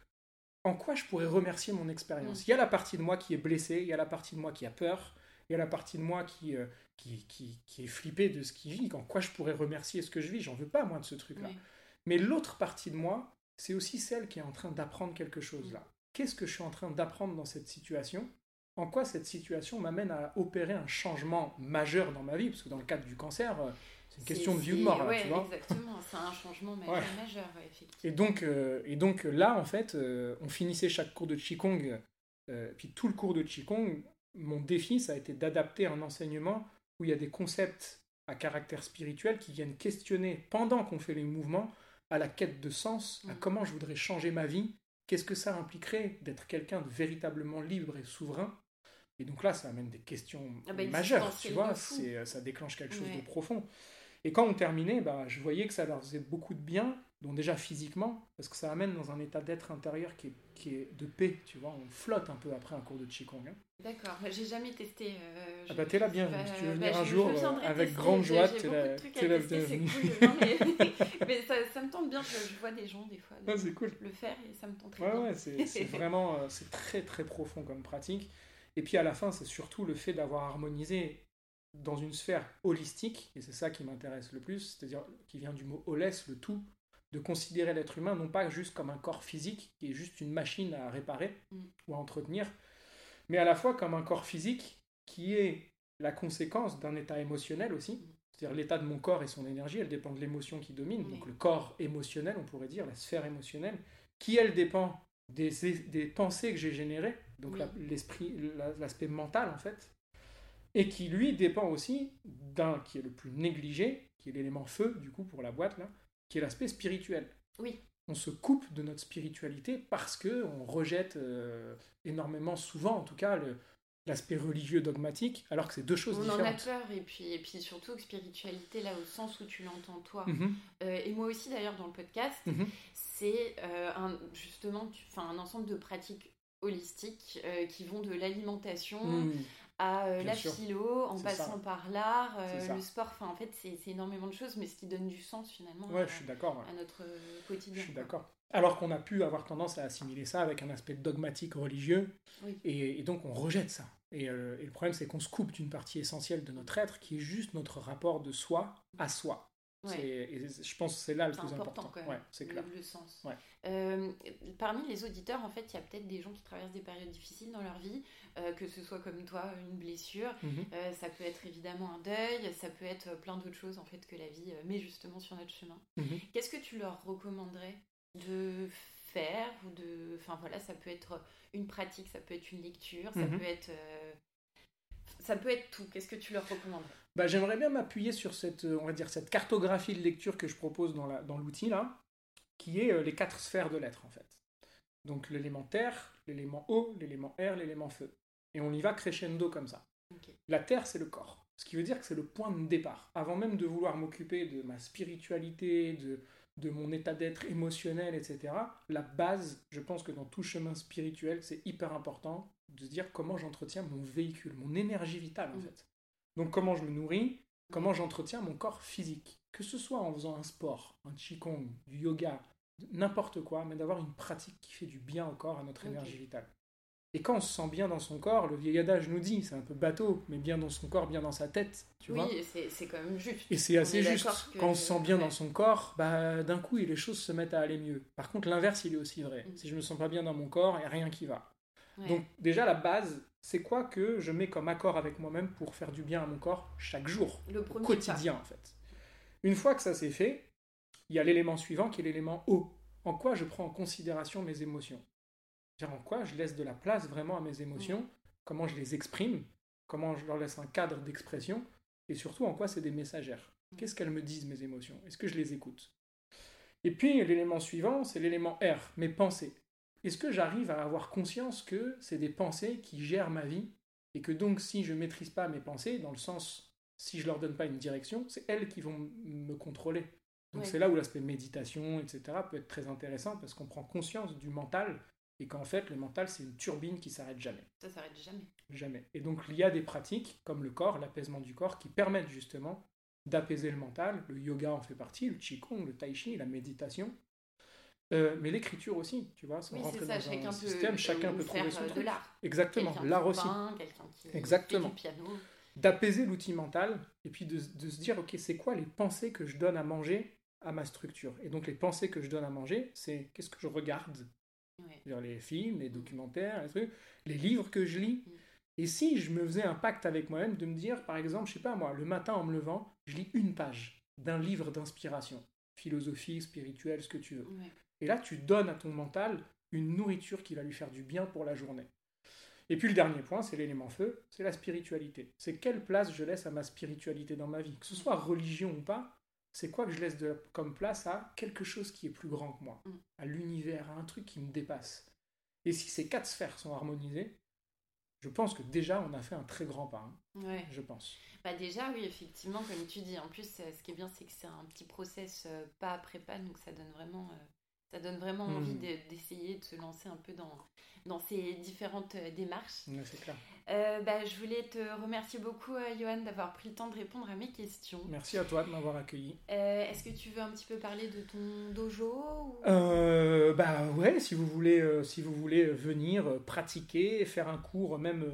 Speaker 2: en quoi je pourrais remercier mon expérience. Mm. Il y a la partie de moi qui est blessée, il y a la partie de moi qui a peur, il y a la partie de moi qui, qui, qui, qui, est flippée de ce qui vit. En quoi je pourrais remercier ce que je vis J'en veux pas, moi, de ce truc-là. Mais l'autre partie de moi, c'est aussi celle qui est en train d'apprendre quelque chose là. Qu'est-ce que je suis en train d'apprendre dans cette situation en quoi cette situation m'amène à opérer un changement majeur dans ma vie, parce que dans le cadre du cancer, euh, c'est une question de vie ou de mort,
Speaker 1: tu vois. Exactement, c'est un changement majeur, effectivement.
Speaker 2: Et donc, euh, et donc là, en fait, euh, on finissait chaque cours de Qigong, puis tout le cours de Qigong, mon défi, ça a été d'adapter un enseignement où il y a des concepts à caractère spirituel qui viennent questionner, pendant qu'on fait les mouvements, à la quête de sens, à mm. comment je voudrais changer ma vie, qu'est-ce que ça impliquerait d'être quelqu'un de véritablement libre et souverain, et donc là, ça amène des questions ah bah, majeures, tu vois, c'est, ça déclenche quelque chose de profond. Et quand on terminait, bah, je voyais que ça leur faisait beaucoup de bien, donc déjà physiquement, parce que ça amène dans un état d'être intérieur qui est, qui est de paix, tu vois, on flotte un peu après un cours de Qigong. Hein.
Speaker 1: D'accord, j'ai jamais testé. Euh,
Speaker 2: ah bah t'es là bien, si tu veux venir bah, un jour, euh, avec grande joie,
Speaker 1: t'es là, t'es là cool, mais, mais ça, ça, me tente bien, je, je, vois des gens des fois
Speaker 2: ah, cool.
Speaker 1: le faire et ça me tente très
Speaker 2: ouais, bien. Ouais, c'est vraiment, euh, c'est très très profond comme pratique. Et puis à la fin, c'est surtout le fait d'avoir harmonisé dans une sphère holistique, et c'est ça qui m'intéresse le plus, c'est-à-dire qui vient du mot holes, le tout, de considérer l'être humain non pas juste comme un corps physique, qui est juste une machine à réparer mm. ou à entretenir, mais à la fois comme un corps physique qui est la conséquence d'un état émotionnel aussi. Mm. C'est-à-dire l'état de mon corps et son énergie, elle dépend de l'émotion qui domine, donc le corps émotionnel, on pourrait dire, la sphère émotionnelle, qui elle dépend des, des pensées que j'ai générées, donc l'esprit, l'aspect mental en fait, et qui lui dépend aussi d'un qui est le plus négligé, qui est l'élément feu du coup pour la boîte là, qui est l'aspect spirituel.
Speaker 1: Oui.
Speaker 2: On se coupe de notre spiritualité parce que on rejette euh, énormément souvent, en tout cas, le, l'aspect religieux dogmatique, alors que c'est deux choses différentes. On en a
Speaker 1: peur, et puis, et puis surtout que spiritualité, là, au sens où tu l'entends toi, mhm. euh, et moi aussi d'ailleurs dans le podcast, mhm. c'est euh, un, justement un ensemble de pratiques holistiques euh, qui vont de l'alimentation hmm. à la philo, en passant par l'art, le sport, enfin en fait c'est énormément de choses, mais ce qui donne du sens finalement
Speaker 2: ouais, je suis à
Speaker 1: notre quotidien.
Speaker 2: Je suis d'accord. Alors qu'on a pu avoir tendance à assimiler ça avec un aspect dogmatique religieux, et, donc on rejette ça. Euh, et, le problème, c'est qu'on se coupe d'une partie essentielle de notre être, qui est juste notre rapport de soi à soi. Et je pense que c'est là le plus important. c'est clair.
Speaker 1: Le, sens. Euh, parmi les auditeurs, en fait, il y a peut-être des gens qui traversent des périodes difficiles dans leur vie, euh, que ce soit comme toi, une blessure. Mhm. ça peut être évidemment un deuil, ça peut être plein d'autres choses en fait que la vie met justement sur notre chemin. Mhm. Qu'est-ce que tu leur recommanderais de faire ou de enfin voilà ça peut être une pratique ça peut être une lecture ça mhm. peut être euh, ça peut être tout qu'est-ce que tu leur recommandes
Speaker 2: bah, j'aimerais bien m'appuyer sur cette on va dire cette cartographie de lecture que je propose dans l'outil là qui est euh, les quatre sphères de l'être en fait donc l'élément terre l'élément eau l'élément air l'élément feu et on y va crescendo comme ça la terre c'est le corps ce qui veut dire que c'est le point de départ avant même de vouloir m'occuper de ma spiritualité de de mon état d'être émotionnel, etc. La base, je pense que dans tout chemin spirituel, c'est hyper important de se dire comment j'entretiens mon véhicule, mon énergie vitale en mm. fait. Donc comment je me nourris, comment j'entretiens mon corps physique. Que ce soit en faisant un sport, un qigong, du yoga, n'importe quoi, mais d'avoir une pratique qui fait du bien au corps, à notre énergie vitale. Et quand on se sent bien dans son corps, le vieil adage nous dit, c'est un peu bateau, mais bien dans son corps, bien dans sa tête, tu
Speaker 1: oui,
Speaker 2: vois.
Speaker 1: Oui, c'est quand même juste.
Speaker 2: Et c'est assez juste. Quand on se sent bien dans son corps, bah, d'un coup, les choses se mettent à aller mieux. Par contre, l'inverse, il est aussi vrai. Mm. Si je me sens pas bien dans mon corps, il n'y a rien qui va. Donc déjà la base, c'est quoi que je mets comme accord avec moi-même pour faire du bien à mon corps chaque jour,
Speaker 1: le
Speaker 2: au quotidien en fait. Une fois que ça c'est fait, il y a l'élément suivant qui est l'élément O. En quoi je prends en considération mes émotions? En quoi je laisse de la place vraiment à mes émotions Comment je les exprime Comment je leur laisse un cadre d'expression Et surtout en quoi c'est des messagères Qu'est-ce qu'elles me disent mes émotions? Est-ce que je les écoute? Et puis l'élément suivant, c'est l'élément R, mes pensées. Est-ce que j'arrive à avoir conscience que c'est des pensées qui gèrent ma vie et que donc si je ne maîtrise pas mes pensées, dans le sens si je leur donne pas une direction, c'est elles qui vont me contrôler? Donc c'est là où l'aspect méditation, etc. peut être très intéressant parce qu'on prend conscience du mental et qu'en fait le mental c'est une turbine qui s'arrête jamais.
Speaker 1: Ça s'arrête jamais.
Speaker 2: Jamais. Et donc il y a des pratiques comme le corps, l'apaisement du corps qui permettent justement d'apaiser le mental. Le yoga en fait partie, le qigong, le tai chi, la méditation. Euh, mais l'écriture aussi, tu vois,
Speaker 1: oui, ça, chacun peut, système,
Speaker 2: chacun peut trouver son
Speaker 1: euh,
Speaker 2: truc. Exactement, l'art aussi.
Speaker 1: Qui
Speaker 2: Exactement. D'apaiser l'outil mental et puis de, de se dire, ok, c'est quoi les pensées que je donne à manger à ma structure Et donc les pensées que je donne à manger, c'est qu'est-ce que je regarde? Ouais. Les films, les documentaires, les trucs, les livres que je lis. Mm. Et si je me faisais un pacte avec moi-même de me dire, par exemple, je sais pas moi, le matin en me levant, je lis une page d'un livre d'inspiration, philosophie, spirituelle, ce que tu veux. Et là, tu donnes à ton mental une nourriture qui va lui faire du bien pour la journée. Et puis le dernier point, c'est l'élément feu, c'est la spiritualité. C'est quelle place je laisse à ma spiritualité dans ma vie? Que ce soit religion ou pas, c'est quoi que je laisse de, comme place à quelque chose qui est plus grand que moi, mm. à l'univers, à un truc qui me dépasse. Et si ces quatre sphères sont harmonisées, je pense que déjà on a fait un très grand pas. Hein. Je pense.
Speaker 1: Bah déjà oui effectivement comme tu dis. En plus ce qui est bien c'est que c'est un petit process euh, pas après pas donc ça donne vraiment euh, ça donne vraiment envie hmm. d'essayer de se lancer un peu dans, dans ces différentes euh, démarches.
Speaker 2: c'est clair.
Speaker 1: Euh, bah, je voulais te remercier beaucoup, euh, Johan, d'avoir pris le temps de répondre à mes questions.
Speaker 2: Merci à toi de m'avoir accueilli.
Speaker 1: Est-ce que tu veux un petit peu parler de ton dojo
Speaker 2: Bah ouais, si vous voulez, si vous voulez venir pratiquer, faire un cours, même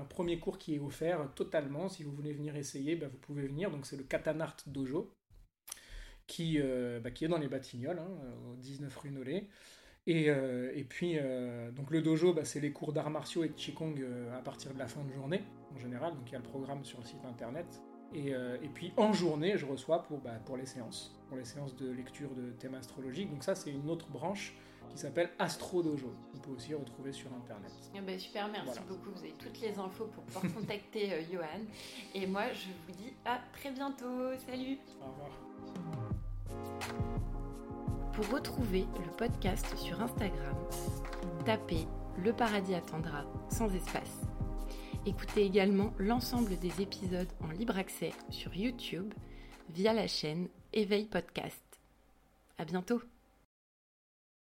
Speaker 2: un premier cours qui est offert totalement, si vous voulez venir essayer, bah, vous pouvez venir. Donc c'est le Katanart Dojo qui, euh, bah, qui est dans les Batignolles, hein, au 19 rue Nollet. Et, euh, et puis, euh, donc le dojo, bah, c'est les cours d'arts martiaux et de Qigong à partir de la fin de journée, en général. Donc il y a le programme sur le site internet. Et, et puis en journée, je reçois pour, bah, pour les séances, pour les séances de lecture de thèmes astrologiques. Donc ça, c'est une autre branche qui s'appelle Astro Dojo. On peut aussi retrouver sur internet.
Speaker 1: Eh ben, super, merci beaucoup. Vous avez toutes les infos pour pouvoir contacter Johan. Et moi, je vous dis à très bientôt. Salut.
Speaker 2: Au revoir.
Speaker 1: Pour retrouver le podcast sur Instagram, tapez Le Paradis attendra sans espace. Écoutez également l'ensemble des épisodes en libre accès sur YouTube via la chaîne Éveil Podcast. À bientôt!